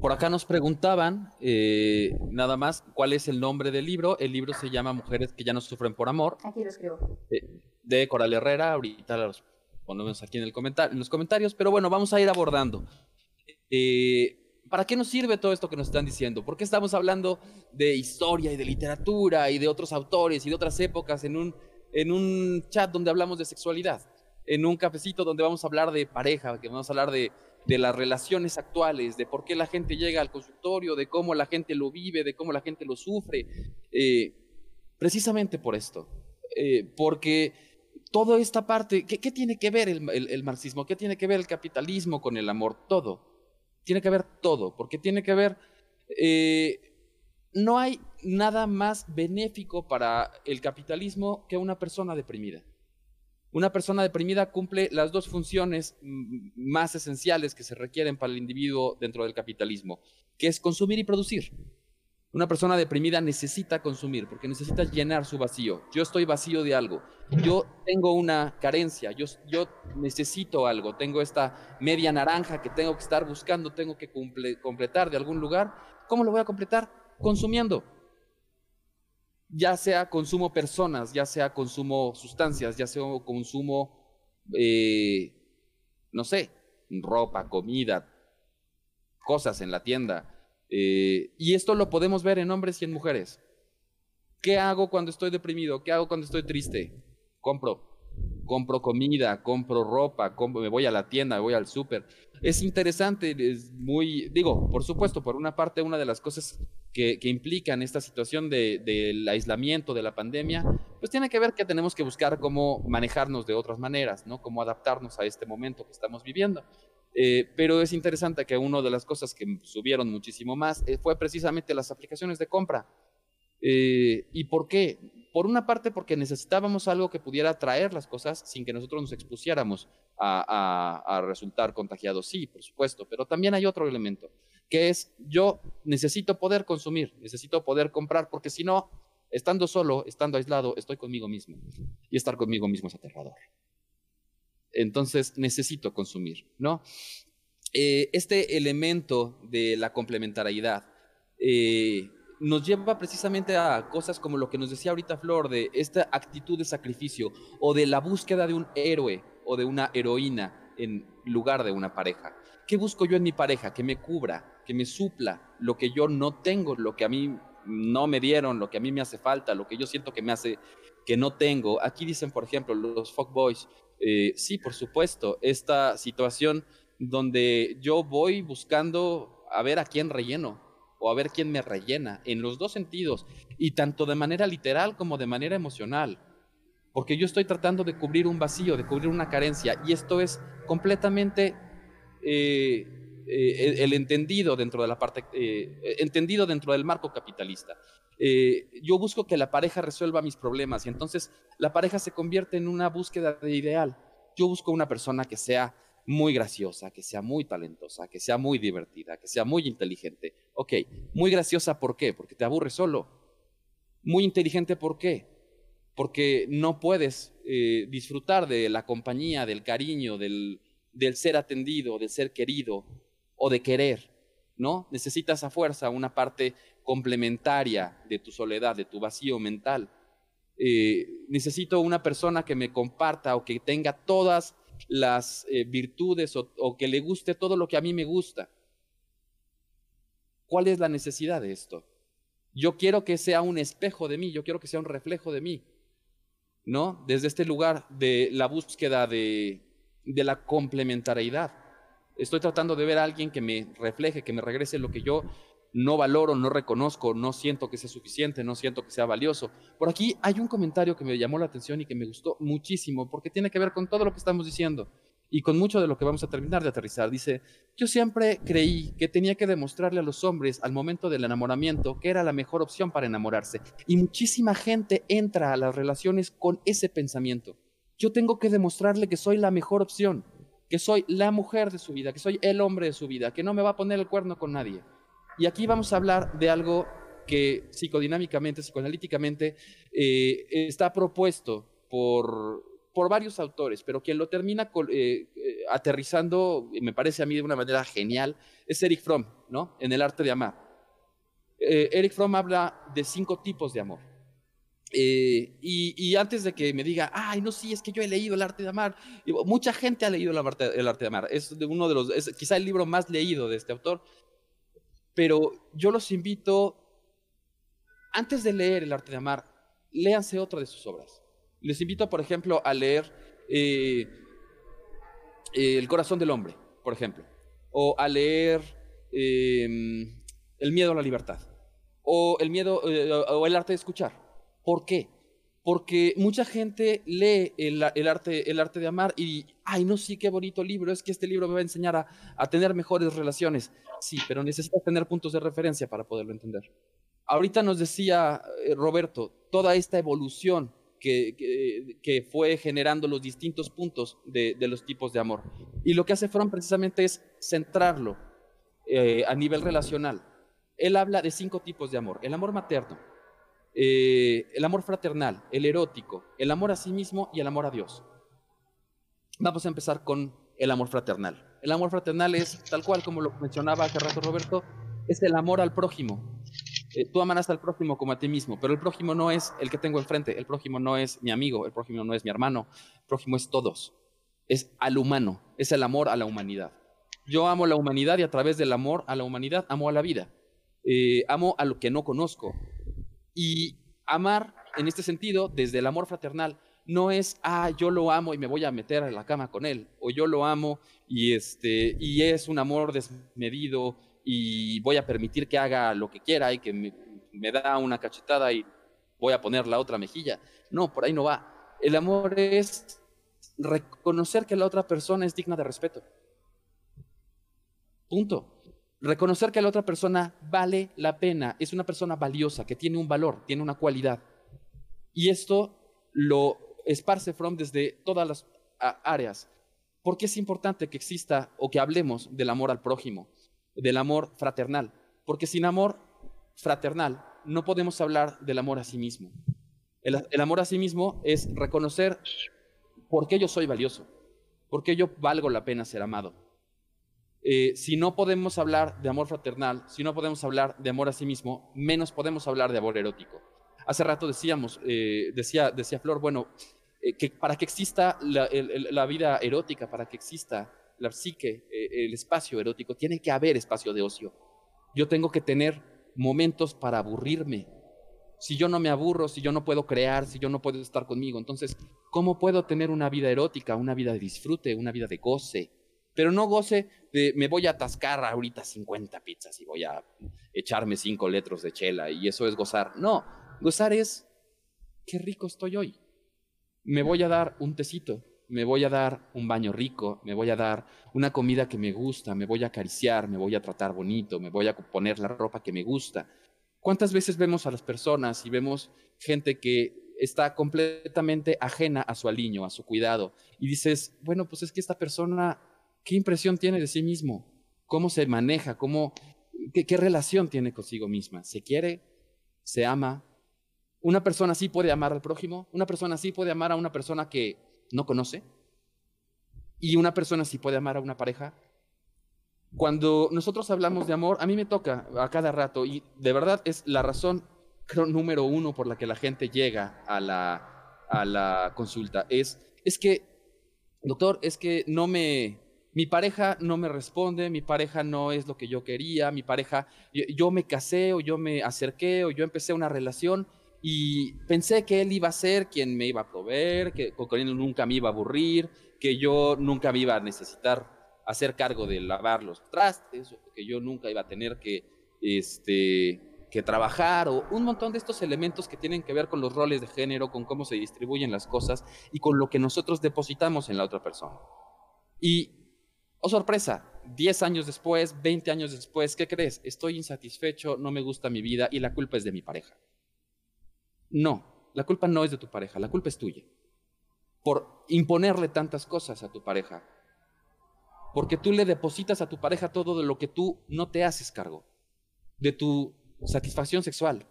Por acá nos preguntaban eh, nada más cuál es el nombre del libro. El libro se llama Mujeres que ya no sufren por amor. Aquí lo escribo. Eh, de Coral Herrera. Ahorita los ponemos aquí en, el en los comentarios. Pero bueno, vamos a ir abordando. Eh, ¿Para qué nos sirve todo esto que nos están diciendo? ¿Por qué estamos hablando de historia y de literatura y de otros autores y de otras épocas en un en un chat donde hablamos de sexualidad, en un cafecito donde vamos a hablar de pareja, que vamos a hablar de, las relaciones actuales, de por qué la gente llega al consultorio, de cómo la gente lo vive, de cómo la gente lo sufre. Eh, precisamente por esto, eh, porque toda esta parte, ¿qué, tiene que ver el, marxismo? ¿Qué tiene que ver el capitalismo con el amor? Todo. Tiene que ver todo, porque tiene que ver... Eh, no hay nada más benéfico para el capitalismo que una persona deprimida. Una persona deprimida cumple las dos funciones más esenciales que se requieren para el individuo dentro del capitalismo, que es consumir y producir. Una persona deprimida necesita consumir porque necesita llenar su vacío. Yo estoy vacío de algo. Yo tengo una carencia. Yo, yo necesito algo. Tengo esta media naranja que tengo que estar buscando, tengo que completar de algún lugar. ¿Cómo lo voy a completar? consumiendo. Ya sea consumo personas, ya sea consumo sustancias, ya sea consumo, eh, no sé, ropa, comida, cosas en la tienda. Eh, y esto lo podemos ver en hombres y en mujeres. ¿Qué hago cuando estoy deprimido? ¿Qué hago cuando estoy triste? Compro. Compro comida, compro ropa, me voy a la tienda, me voy al súper. Es interesante, es muy, digo, por supuesto, por una parte, una de las cosas que, implican esta situación del aislamiento, de la pandemia, pues tiene que ver que tenemos que buscar cómo manejarnos de otras maneras, ¿no? Cómo adaptarnos a este momento que estamos viviendo. Eh, pero es interesante que una de las cosas que subieron muchísimo más eh, fue precisamente las aplicaciones de compra. Eh, ¿Y por qué? Por una parte porque necesitábamos algo que pudiera traer las cosas sin que nosotros nos expusiéramos a, resultar contagiados. Sí, por supuesto, pero también hay otro elemento que es yo necesito poder consumir, necesito poder comprar, porque si no, estando solo, estando aislado, estoy conmigo mismo. Y estar conmigo mismo es aterrador. Entonces necesito consumir, ¿no? Eh, este elemento de la complementariedad eh, nos lleva precisamente a cosas como lo que nos decía ahorita Flor, de esta actitud de sacrificio o de la búsqueda de un héroe o de una heroína en lugar de una pareja. ¿Qué busco yo en mi pareja? Que me cubra, que me supla lo que yo no tengo, lo que a mí no me dieron, lo que a mí me hace falta, lo que yo siento que me hace que no tengo. Aquí dicen, por ejemplo, los fuckboys, eh, sí, por supuesto, esta situación donde yo voy buscando a ver a quién relleno o a ver quién me rellena, en los dos sentidos, y tanto de manera literal como de manera emocional, porque yo estoy tratando de cubrir un vacío, de cubrir una carencia, y esto es completamente eh, eh, el entendido dentro de la parte, eh, entendido dentro del marco capitalista. yo busco que la pareja resuelva mis problemas y entonces la pareja se convierte en una búsqueda de ideal. Yo busco una persona que sea muy graciosa, que sea muy talentosa, que sea muy divertida, que sea muy inteligente. Ok, muy graciosa, ¿por qué? Porque te aburre solo. Muy inteligente, ¿por qué? Porque no puedes disfrutar de la compañía, del cariño, del, del ser atendido, del ser querido o de querer, ¿no? Necesitas a fuerza una parte complementaria de tu soledad, de tu vacío mental. Eh, necesito una persona que me comparta o que tenga todas las eh, virtudes o, o que le guste todo lo que a mí me gusta. ¿Cuál es la necesidad de esto? Yo quiero que sea un espejo de mí, yo quiero que sea un reflejo de mí, ¿no? Desde este lugar de la búsqueda de, de la complementariedad. Estoy tratando de ver a alguien que me refleje, que me regrese lo que yo no valoro, no reconozco, no siento que sea suficiente, no siento que sea valioso. Por aquí hay un comentario que me llamó la atención y que me gustó muchísimo porque tiene que ver con todo lo que estamos diciendo. y con mucho de lo que vamos a terminar de aterrizar. Dice, yo siempre creí que tenía que demostrarle a los hombres al momento del enamoramiento que era la mejor opción para enamorarse. Y muchísima gente entra a las relaciones con ese pensamiento. Yo tengo que demostrarle que soy la mejor opción, que soy la mujer de su vida, que soy el hombre de su vida, que no me va a poner el cuerno con nadie. Y aquí vamos a hablar de algo que psicodinámicamente, psicoanalíticamente, eh, está propuesto por por varios autores, pero quien lo termina eh, eh, aterrizando, me parece a mí de una manera genial, es Eric Fromm, ¿no? En el arte de amar. Eric Fromm habla de cinco tipos de amor. Y, antes de que me diga, ay, no, sí, es que yo he leído el arte de amar, mucha gente ha leído el arte, el arte de amar, es de uno de los, es quizá el libro más leído de este autor, pero yo los invito, antes de leer el arte de amar, léanse otra de sus obras. Les invito, por ejemplo, a leer eh, El corazón del hombre, por ejemplo, o a leer em, El miedo a la libertad, o El miedo eh, o El arte de escuchar. ¿Por qué? Porque mucha gente lee el, arte, el arte de amar y, ay, no, sí, qué bonito libro, es que este libro me va a enseñar a, a tener mejores relaciones. Sí, pero necesitas tener puntos de referencia para poderlo entender. Ahorita nos decía eh, Roberto, toda esta evolución que, fue generando los distintos puntos de, los tipos de amor. Y lo que hace Fromm precisamente es centrarlo eh, a nivel relacional. Él habla de cinco tipos de amor. El amor materno, eh, el amor fraternal, el erótico, el amor a sí mismo y el amor a Dios. Vamos a empezar con el amor fraternal. El amor fraternal es, tal cual como lo mencionaba hace rato Roberto, es el amor al prójimo, eh, tú amarás al prójimo como a ti mismo, pero el prójimo no es el que tengo enfrente, el prójimo no es mi amigo, el prójimo no es mi hermano, el prójimo es todos, es al humano, es el amor a la humanidad. Yo amo la humanidad y a través del amor a la humanidad amo a la vida, eh, amo a lo que no conozco. Y amar en este sentido, desde el amor fraternal, no es, ah, yo lo amo y me voy a meter a la cama con él, o yo lo amo y, este, y es un amor desmedido y voy a permitir que haga lo que quiera y que me, da una cachetada y voy a poner la otra mejilla. No, por ahí no va. El amor es reconocer que la otra persona es digna de respeto. Punto. Reconocer que la otra persona vale la pena, es una persona valiosa, que tiene un valor, tiene una cualidad. Y esto lo esparce From desde todas las áreas. porque es importante que exista o que hablemos del amor al prójimo? del amor fraternal, porque sin amor fraternal no podemos hablar del amor a sí mismo. El, amor a sí mismo es reconocer por qué yo soy valioso, por qué yo valgo la pena ser amado. Eh, si no podemos hablar de amor fraternal, si no podemos hablar de amor a sí mismo, menos podemos hablar de amor erótico. Hace rato decíamos, eh, decía, decía Flor, bueno, eh, que para que exista la vida erótica, para que exista la psique, el espacio erótico, tiene que haber espacio de ocio. Yo tengo que tener momentos para aburrirme. Si yo no me aburro, si yo no puedo crear, si yo no puedo estar conmigo, entonces, ¿cómo puedo tener una vida erótica, una vida de disfrute, una vida de goce? Pero no goce de me voy a atascar ahorita 50 pizzas y voy a echarme 5 litros de chela y eso es gozar. No, gozar es qué rico estoy hoy. Me voy a dar un tecito, me voy a dar un baño rico, me voy a dar una comida que me gusta, me voy a acariciar, me voy a tratar bonito, me voy a poner la ropa que me gusta. ¿Cuántas veces vemos a las personas y vemos gente que está completamente ajena a su aliño, a su cuidado, y dices, bueno, pues es que esta persona, ¿qué impresión tiene de sí mismo? ¿Cómo se maneja? ¿Cómo, qué, qué relación tiene consigo misma? ¿Se quiere? ¿Se ama? ¿Una persona así puede amar al prójimo? ¿Una persona así puede amar a una persona que no conoce. Y una persona sí puede amar a una pareja. Cuando nosotros hablamos de amor, a mí me toca a cada rato y de verdad es la razón creo, número uno por la que la gente llega a la, a la consulta. Es, es que, doctor, es que no me, mi pareja no me responde, mi pareja no es lo que yo quería, mi pareja, yo me casé o yo me acerqué o yo empecé una relación y pensé que él iba a ser quien me iba a proveer, que con él nunca me iba a aburrir, que yo nunca me iba a necesitar hacer cargo de lavar los trastes, que yo nunca iba a tener que, este, que trabajar, o un montón de estos elementos que tienen que ver con los roles de género, con cómo se distribuyen las cosas y con lo que nosotros depositamos en la otra persona. Y, oh sorpresa, 10 años después, 20 años después, ¿qué crees? Estoy insatisfecho, no me gusta mi vida y la culpa es de mi pareja. No, la culpa no es de tu pareja, la culpa es tuya. Por imponerle tantas cosas a tu pareja. Porque tú le depositas a tu pareja todo de lo que tú no te haces cargo. De tu satisfacción sexual,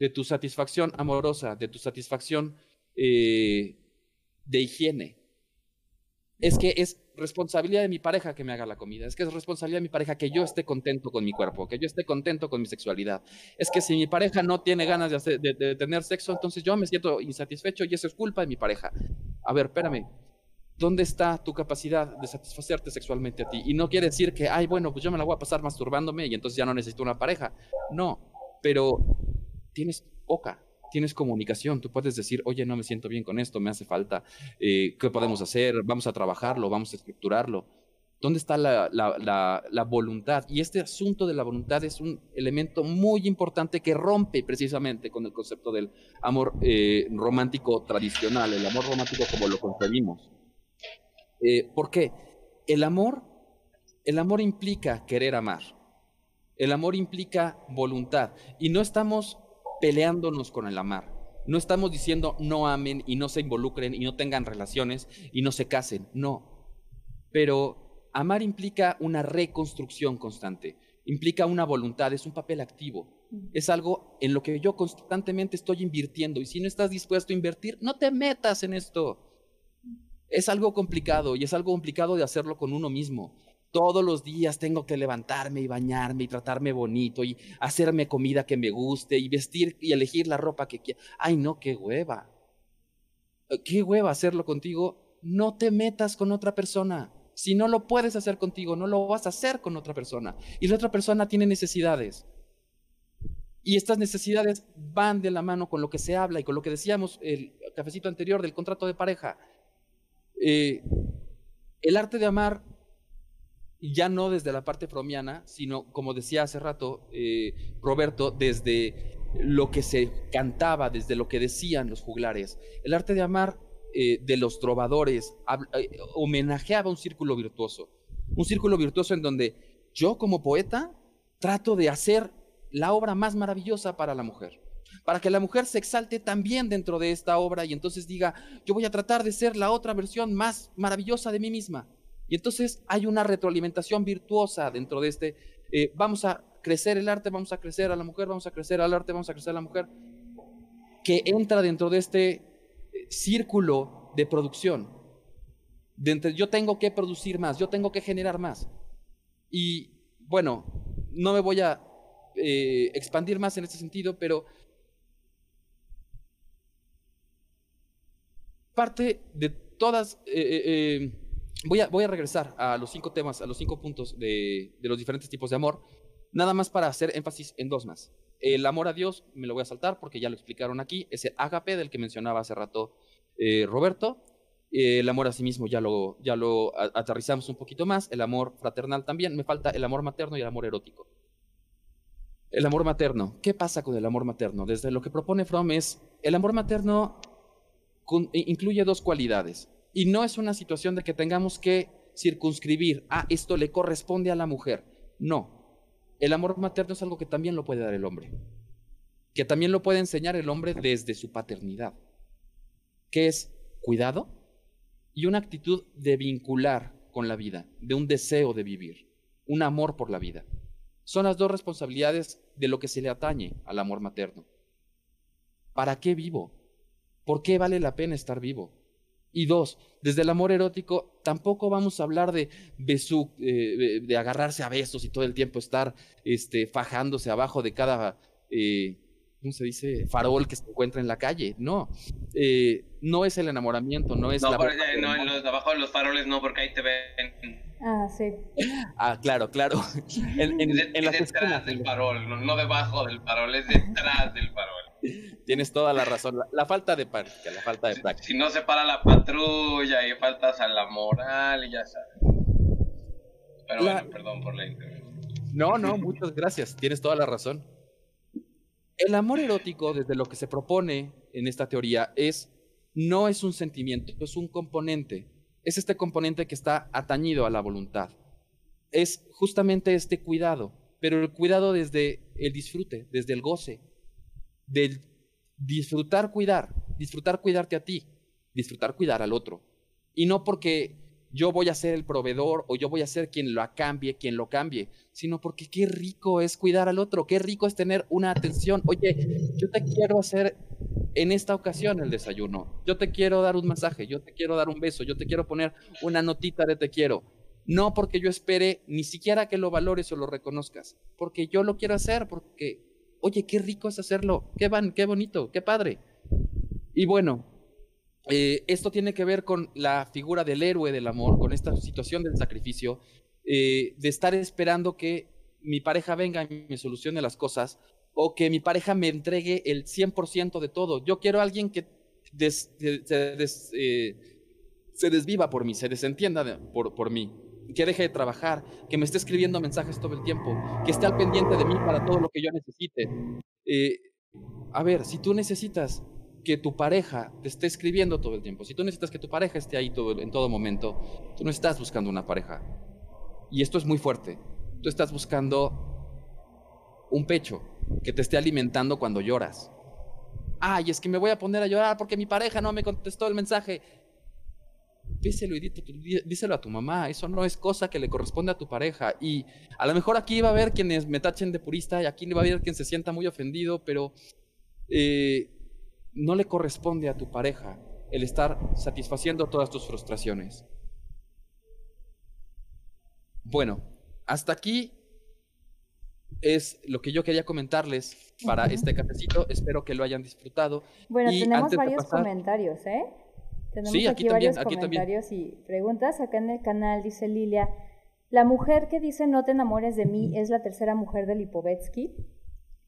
de tu satisfacción amorosa, de tu satisfacción eh, de higiene. Es que es responsabilidad de mi pareja que me haga la comida, es que es responsabilidad de mi pareja que yo esté contento con mi cuerpo, que yo esté contento con mi sexualidad. Es que si mi pareja no tiene ganas de, de, tener sexo, entonces yo me siento insatisfecho y eso es culpa de mi pareja. A ver, espérame, ¿dónde está tu capacidad de satisfacerte sexualmente a ti? Y no quiere decir que, ay, bueno, pues yo me la voy a pasar masturbándome y entonces ya no necesito una pareja. No, pero tienes poca, tienes comunicación, tú puedes decir, oye, no me siento bien con esto, me hace falta, eh, ¿qué podemos hacer? Vamos a trabajarlo, vamos a estructurarlo. ¿Dónde está la, voluntad? Y este asunto de la voluntad es un elemento muy importante que rompe precisamente con el concepto del amor eh, romántico tradicional, el amor romántico como lo concebimos. Eh, ¿Por qué? El amor, el amor implica querer amar. El amor implica voluntad. Y no estamos peleándonos con el amar. No estamos diciendo no amen y no se involucren y no tengan relaciones y no se casen. No. Pero amar implica una reconstrucción constante. Implica una voluntad, es un papel activo. Es algo en lo que yo constantemente estoy invirtiendo. Y si no estás dispuesto a invertir, no te metas en esto. Es algo complicado y es algo complicado de hacerlo con uno mismo. Todos los días tengo que levantarme y bañarme y tratarme bonito y hacerme comida que me guste y vestir y elegir la ropa que quiera. Ay, no, qué hueva. Qué hueva hacerlo contigo. No te metas con otra persona. Si no lo puedes hacer contigo, no lo vas a hacer con otra persona. Y la otra persona tiene necesidades. Y estas necesidades van de la mano con lo que se habla y con lo que decíamos el cafecito anterior del contrato de pareja. Eh, el arte de amar ya no desde la parte fromiana, sino, como decía hace rato eh, Roberto, desde lo que se cantaba, desde lo que decían los juglares. El arte de amar eh, de los trovadores eh, homenajeaba un círculo virtuoso, un círculo virtuoso en donde yo como poeta trato de hacer la obra más maravillosa para la mujer, para que la mujer se exalte también dentro de esta obra y entonces diga, yo voy a tratar de ser la otra versión más maravillosa de mí misma. Y entonces hay una retroalimentación virtuosa dentro de este, eh, vamos a crecer el arte, vamos a crecer a la mujer, vamos a crecer al arte, vamos a crecer a la mujer, que entra dentro de este eh, círculo de producción. De yo tengo que producir más, yo tengo que generar más. Y bueno, no me voy a eh, expandir más en este sentido, pero parte de todas voy a, regresar a los cinco temas, a los cinco puntos de, los diferentes tipos de amor, nada más para hacer énfasis en dos más. El amor a Dios me lo voy a saltar porque ya lo explicaron aquí, es el agape del que mencionaba hace rato eh, Roberto. el amor a sí mismo ya lo, ya lo aterrizamos un poquito más, el amor fraternal también, me falta el amor materno y el amor erótico. El amor materno, ¿qué pasa con el amor materno? Desde lo que propone Fromm es, el amor materno incluye dos cualidades. Y no es una situación de que tengamos que circunscribir, ah, esto le corresponde a la mujer. No. El amor materno es algo que también lo puede dar el hombre. Que también lo puede enseñar el hombre desde su paternidad. Que es cuidado y una actitud de vincular con la vida, de un deseo de vivir, un amor por la vida. Son las dos responsabilidades de lo que se le atañe al amor materno. ¿Para qué vivo? ¿Por qué vale la pena estar vivo? Y dos, desde el amor erótico tampoco vamos a hablar de besú, eh, de agarrarse a besos y todo el tiempo estar este, fajándose abajo de cada, eh, ¿cómo se dice? Farol que se encuentra en la calle. No, eh, no es el enamoramiento, no es no, la... no, en los, abajo de los faroles no, porque ahí te ven. Ah, sí. Ah, claro, claro. En, en, es, las detrás del farol, no, no debajo del farol, es detrás del farol. Tienes toda la razón. La, falta de práctica, la falta de práctica. Si no se para la patrulla y faltas a la moral, y ya sabes. Pero bueno, perdón por la intervención. No, no, muchas gracias. Tienes toda la razón. El amor erótico, desde lo que se propone en esta teoría, es no es un sentimiento, es un componente es este componente que está atañido a la voluntad. Es justamente este cuidado, pero el cuidado desde el disfrute, desde el goce, del disfrutar cuidar, disfrutar cuidarte a ti, disfrutar cuidar al otro. Y no porque yo voy a ser el proveedor o yo voy a ser quien lo cambie, quien lo cambie, sino porque qué rico es cuidar al otro, qué rico es tener una atención. Oye, yo te quiero hacer en esta ocasión el desayuno, yo te quiero dar un masaje, yo te quiero dar un beso, yo te quiero poner una notita de te quiero. No porque yo espere ni siquiera que lo valores o lo reconozcas, porque yo lo quiero hacer, porque, oye, qué rico es hacerlo, qué, van, qué bonito, qué padre. Y bueno, eh, esto tiene que ver con la figura del héroe del amor, con esta situación del sacrificio, eh, de estar esperando que mi pareja venga y me solucione las cosas o que mi pareja me entregue el 100% de todo. Yo quiero a alguien que eh, se, desviva por mí, se desentienda por, por mí, que deje de trabajar, que me esté escribiendo mensajes todo el tiempo, que esté al pendiente de mí para todo lo que yo necesite. a ver, si tú necesitas que tu pareja te esté escribiendo todo el tiempo, si tú necesitas que tu pareja esté ahí todo, en todo momento, tú no estás buscando una pareja. Y esto es muy fuerte. Tú estás buscando un pecho que te esté alimentando cuando lloras. Ay, es que me voy a poner a llorar porque mi pareja no me contestó el mensaje. Díselo, a tu mamá, eso no es cosa que le corresponde a tu pareja. Y a lo mejor aquí va a haber quienes me tachen de purista y aquí va a haber quien se sienta muy ofendido, pero eh, no le corresponde a tu pareja el estar satisfaciendo todas tus frustraciones. Bueno, hasta aquí es lo que yo quería comentarles para este cafecito. Espero que lo hayan disfrutado. Bueno, tenemos varios comentarios, ¿eh? Tenemos aquí, aquí varios comentarios y preguntas. Acá en el canal dice Lilia, la mujer que dice no te enamores de mí es la tercera mujer de Lipovetsky.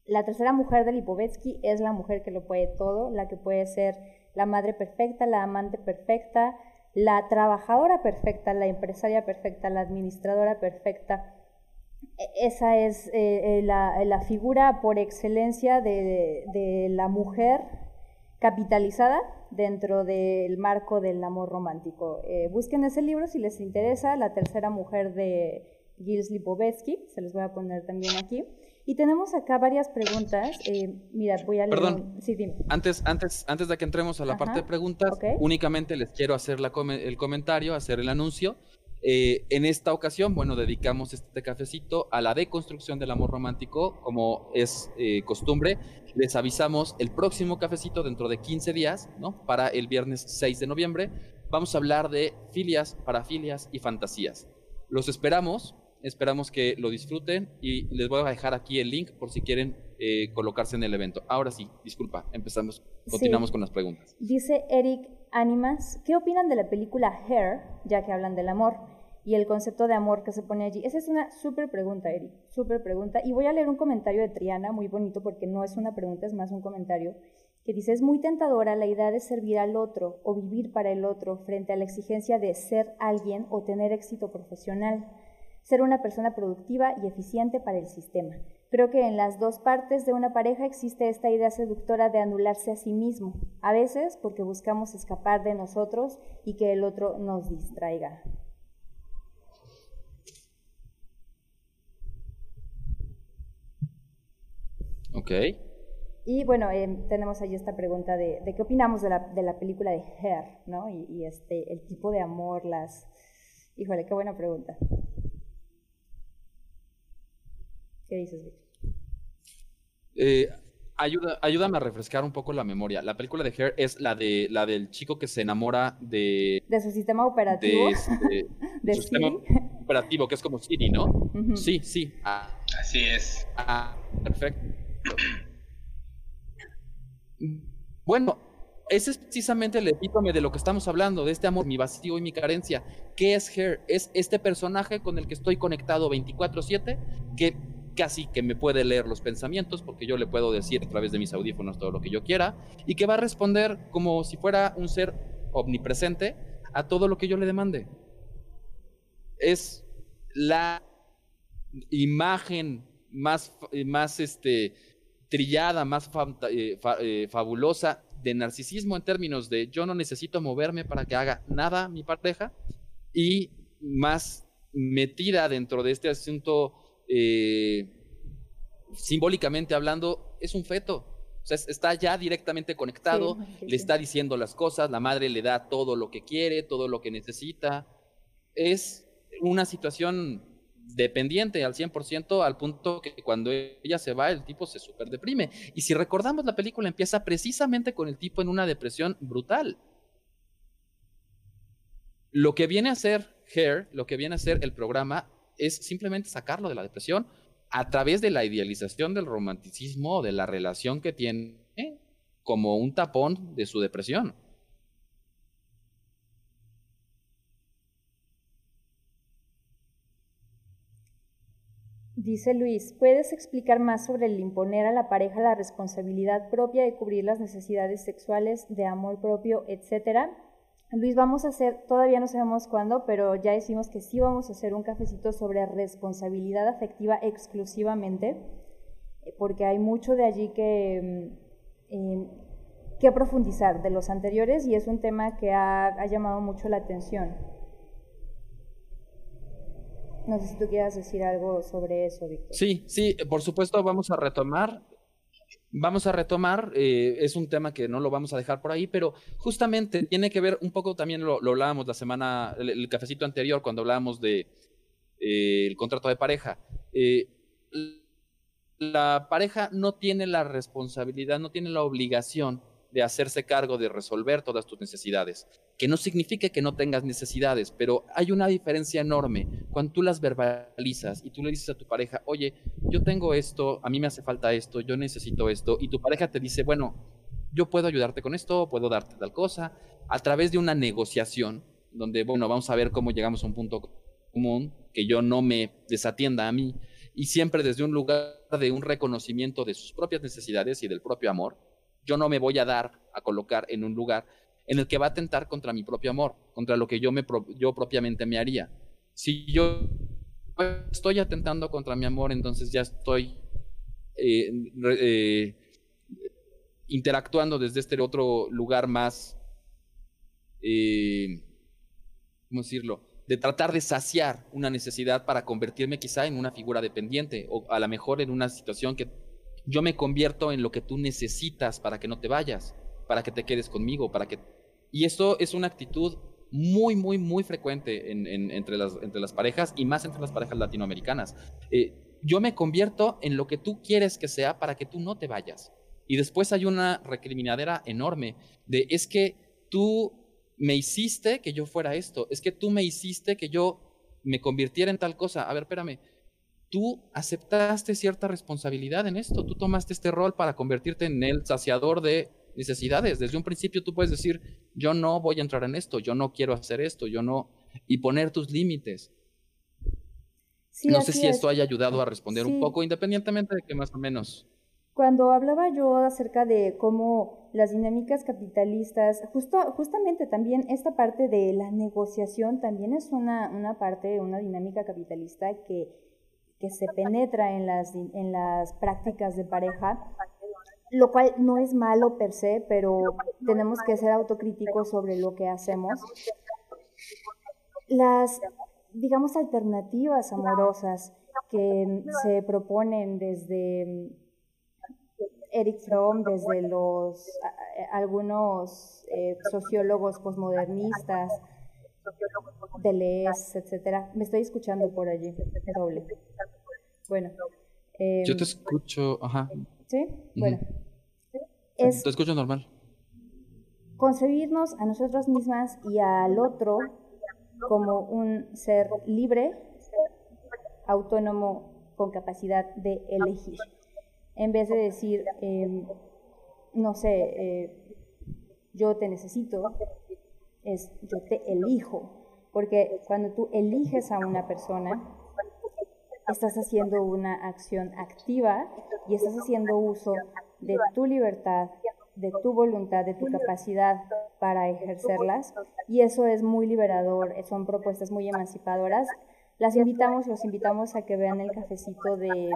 La tercera mujer de Lipovetsky es la mujer que lo puede todo, la que puede ser la madre perfecta, la amante perfecta, la trabajadora perfecta, la empresaria perfecta, la administradora perfecta. E, esa es eh, eh, la, figura por excelencia de, la mujer capitalizada dentro del marco del amor romántico. Eh, busquen ese libro si les interesa, La tercera mujer de Gilles Lipovetsky, se los voy a poner también aquí. Y tenemos acá varias preguntas. Eh, mira, voy a leer. Perdón. Sí, dime. Antes, antes, antes de que entremos a la parte de preguntas, únicamente les quiero hacer la el comentario, hacer el anuncio. Eh, en esta ocasión, bueno, dedicamos este cafecito a la deconstrucción del amor romántico, como es eh, costumbre. Les avisamos el próximo cafecito dentro de 15 días, ¿no? Para el viernes 6 de noviembre. Vamos a hablar de filias, parafilias y fantasías. Los esperamos Esperamos que lo disfruten y les voy a dejar aquí el link por si quieren eh, colocarse en el evento. Ahora sí, disculpa, empezamos, continuamos con las preguntas. Dice Eric Animas, ¿qué opinan de la película Hair, ya que hablan del amor y el concepto de amor que se pone allí? Esa es una súper pregunta, Eric, súper pregunta. Y voy a leer un comentario de Triana, muy bonito, porque no es una pregunta, es más un comentario, que dice, es muy tentadora la idea de servir al otro o vivir para el otro frente a la exigencia de ser alguien o tener éxito profesional ser una persona productiva y eficiente para el sistema. Creo que en las dos partes de una pareja existe esta idea seductora de anularse a sí mismo, a veces porque buscamos escapar de nosotros y que el otro nos distraiga. Ok. Y bueno, em, tenemos ahí esta pregunta de, qué opinamos de la, película de Hair, ¿no? Y, y, este, el tipo de amor, las... Híjole, qué buena pregunta. ¿Qué dices, eh, ayuda, ayúdame a refrescar un poco la memoria. La película de Hair es la de la del chico que se enamora de... De su sistema operativo. De, este, su sistema operativo, que es como Siri, ¿no? Sí, sí. Ah. Así es. Ah, perfecto. Bueno, ese es precisamente el epítome de lo que estamos hablando, de este amor, mi vacío y mi carencia. ¿Qué es Hair? Es este personaje con el que estoy conectado 24/7, que casi que me puede leer los pensamientos porque yo le puedo decir a través de mis audífonos todo lo que yo quiera y que va a responder como si fuera un ser omnipresente a todo lo que yo le demande. Es la imagen más, más este, trillada, más eh, eh, fabulosa de narcisismo en términos de yo no necesito moverme para que haga nada mi pareja y más metida dentro de este asunto eh, simbólicamente hablando es un feto. O sea, está ya directamente conectado, le está diciendo las cosas, la madre le da todo lo que quiere, todo lo que necesita. Es una situación dependiente al 100% al punto que cuando ella se va el tipo se super deprime. Y si recordamos la película empieza precisamente con el tipo en una depresión brutal. Lo que viene a hacer Hair, lo que viene a hacer el programa es simplemente sacarlo de la depresión a través de la idealización del romanticismo o de la relación que tiene como un tapón de su depresión. Dice Luis, ¿puedes explicar más sobre el imponer a la pareja la responsabilidad propia de cubrir las necesidades sexuales, de amor propio, etcétera? Luis, vamos a hacer, todavía no sabemos cuándo, pero ya decimos que sí vamos a hacer un cafecito sobre responsabilidad afectiva exclusivamente, porque hay mucho de allí que, mm, que profundizar de los anteriores y es un tema que ha llamado mucho la atención. No sé si tú quieras decir algo sobre eso, Víctor. Sí, sí, por supuesto vamos a retomar. Vamos a retomar, eh, es un tema que no lo vamos a dejar por ahí, pero justamente tiene que ver un poco, también lo, hablábamos la semana, el, cafecito anterior, cuando hablábamos de eh, el contrato de pareja. Eh, la pareja no tiene la responsabilidad, no tiene la obligación de hacerse cargo de resolver todas tus necesidades. Que no signifique que no tengas necesidades, pero hay una diferencia enorme cuando tú las verbalizas y tú le dices a tu pareja, oye, yo tengo esto, a mí me hace falta esto, yo necesito esto, y tu pareja te dice, bueno, yo puedo ayudarte con esto, puedo darte tal cosa, a través de una negociación, donde, bueno, vamos a ver cómo llegamos a un punto común, que yo no me desatienda a mí, y siempre desde un lugar de un reconocimiento de sus propias necesidades y del propio amor, yo no me voy a dar a colocar en un lugar en el que va a atentar contra mi propio amor, contra lo que yo, me, yo propiamente me haría. Si yo estoy atentando contra mi amor, entonces ya estoy eh, eh, interactuando desde este otro lugar más, eh, ¿cómo decirlo? De tratar de saciar una necesidad para convertirme quizá en una figura dependiente o a lo mejor en una situación que yo me convierto en lo que tú necesitas para que no te vayas, para que te quedes conmigo, para que... Y esto es una actitud muy, muy, muy frecuente entre, las, entre las parejas y más entre las parejas latinoamericanas. Eh, yo me convierto en lo que tú quieres que sea para que tú no te vayas. Y después hay una recriminadera enorme de es que tú me hiciste que yo fuera esto, es que tú me hiciste que yo me convirtiera en tal cosa. A ver, espérame, tú aceptaste cierta responsabilidad en esto, tú tomaste este rol para convertirte en el saciador de necesidades. Desde un principio tú puedes decir, yo no voy a entrar en esto, yo no quiero hacer esto, yo no, y poner tus límites. no sé si esto haya ayudado a responder un poco, independientemente de que más o menos. Cuando hablaba yo acerca de cómo las dinámicas capitalistas, justo, justamente también esta parte de la negociación también es una, una parte, una dinámica capitalista que que se penetra en las, en las prácticas de pareja, lo cual no es malo per se, pero tenemos que ser autocríticos sobre lo que hacemos. Las, digamos, alternativas amorosas que se proponen desde Eric Fromm, desde los algunos eh, sociólogos posmodernistas, Deleuze, etcétera. Me estoy escuchando por allí, doble. Bueno. Yo te em, escucho, ajá. ¿Sí? Bueno. te escucho normal. Concebirnos a nosotras mismas y al otro como un ser libre, autónomo, con capacidad de elegir. En vez de decir, em, no sé, eh, yo te necesito, es yo te elijo. Porque cuando tú eliges a una persona, estás haciendo una acción activa y estás haciendo uso de tu libertad, de tu voluntad, de tu capacidad para ejercerlas y eso es muy liberador, son propuestas muy emancipadoras. Las invitamos, los invitamos a que vean el cafecito de,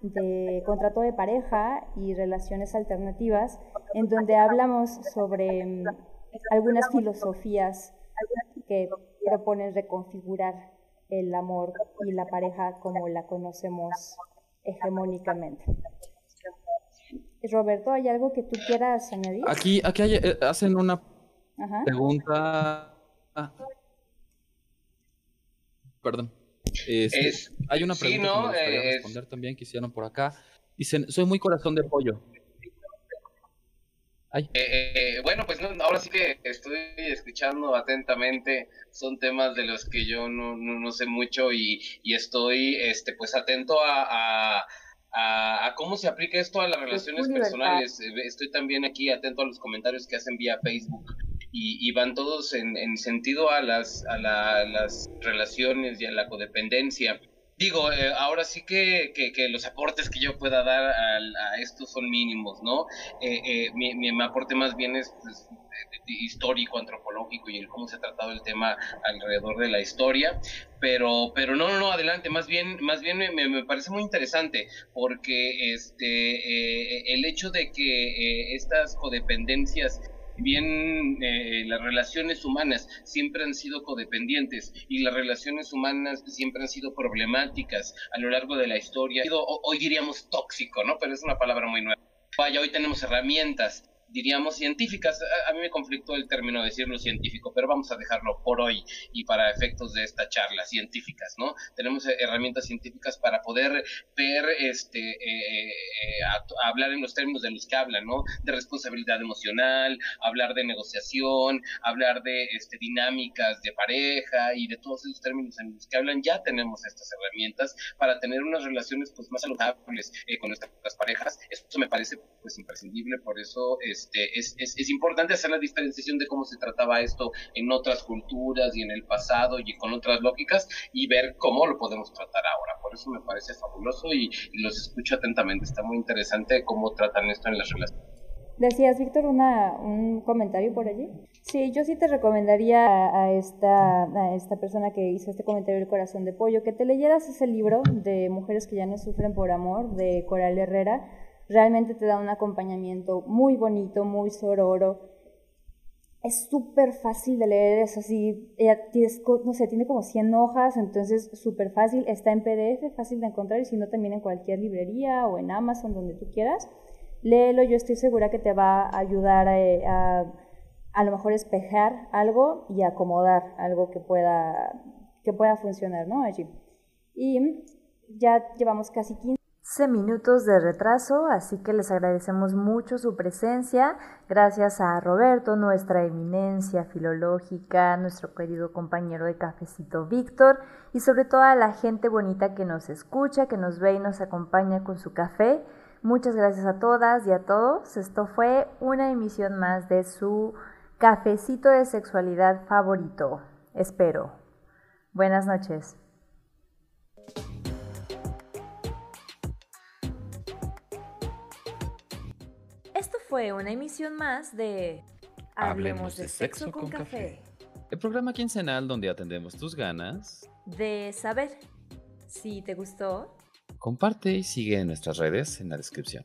de contrato de pareja y relaciones alternativas, en donde hablamos sobre algunas filosofías que proponen reconfigurar el amor y la pareja como la conocemos hegemónicamente. Roberto, ¿hay algo que tú quieras añadir? Aquí, aquí eh, hacen una pregunta. Ah. Perdón. Este, hay una pregunta que me gustaría responder también que hicieron por acá. Dicen, soy muy corazón de pollo. Eh, eh, bueno, pues ahora sí que estoy escuchando atentamente. Son temas de los que yo no, no, sé mucho y, y, estoy este, pues atento a, a, a, cómo se aplica esto a las relaciones personales. Estoy también aquí atento a los comentarios que hacen vía Facebook y, van todos en, sentido a las, a las relaciones y a la codependencia. Digo, eh, ahora sí que, que, los aportes que yo pueda dar a, a esto son mínimos, ¿no? Eh, eh, mi, mi, aporte más bien es pues, histórico, antropológico y el cómo se ha tratado el tema alrededor de la historia, pero, pero no, no, no, adelante, más bien, más bien me, me parece muy interesante porque este, el hecho de que estas codependencias bien eh, las relaciones humanas siempre han sido codependientes y las relaciones humanas siempre han sido problemáticas a lo largo de la historia. Hoy diríamos tóxico, ¿no? Pero es una palabra muy nueva. Vaya, hoy tenemos herramientas diríamos, científicas. A, mí me conflictó el término decirlo científico, pero vamos a dejarlo por hoy y para efectos de esta charla, científicas, ¿no? Tenemos eh, herramientas científicas para poder ver, este, eh, eh, hablar en los términos de los que hablan, ¿no? De responsabilidad emocional, hablar de negociación, hablar de este, dinámicas de pareja y de todos esos términos en los que hablan. Ya tenemos estas herramientas para tener unas relaciones pues más saludables con nuestras parejas. Eso me parece pues imprescindible, por eso es este, es, es, es, importante hacer la diferenciación de cómo se trataba esto en otras culturas y en el pasado y con otras lógicas y ver cómo lo podemos tratar ahora. Por eso me parece fabuloso y, los escucho atentamente. Está muy interesante cómo tratan esto en las relaciones. Decías, Víctor, un comentario por allí. Sí, yo sí te recomendaría a esta, a esta persona que hizo este comentario del corazón de pollo que te leyeras ese libro de Mujeres que ya no sufren por amor de Coral Herrera realmente te da un acompañamiento muy bonito, muy sororo. Es súper fácil de leer, es así, no sé, tiene como 100 hojas, entonces súper fácil, está en PDF, fácil de encontrar y si no también en cualquier librería o en Amazon, donde tú quieras. Léelo, yo estoy segura que te va a ayudar a, a, a lo mejor espejar algo y acomodar algo que pueda, que pueda funcionar, ¿no? Allí. Y ya llevamos casi 15 minutos de retraso, así que les agradecemos mucho su presencia. Gracias a Roberto, nuestra eminencia filológica, nuestro querido compañero de cafecito Víctor y sobre todo a la gente bonita que nos escucha, que nos ve y nos acompaña con su café. Muchas gracias a todas y a todos. Esto fue una emisión más de su cafecito de sexualidad favorito. Espero. Buenas noches. Fue una emisión más de Hablemos de, sexo, con, café. El programa quincenal donde atendemos tus ganas de saber. Si te gustó, comparte y sigue en nuestras redes en la descripción.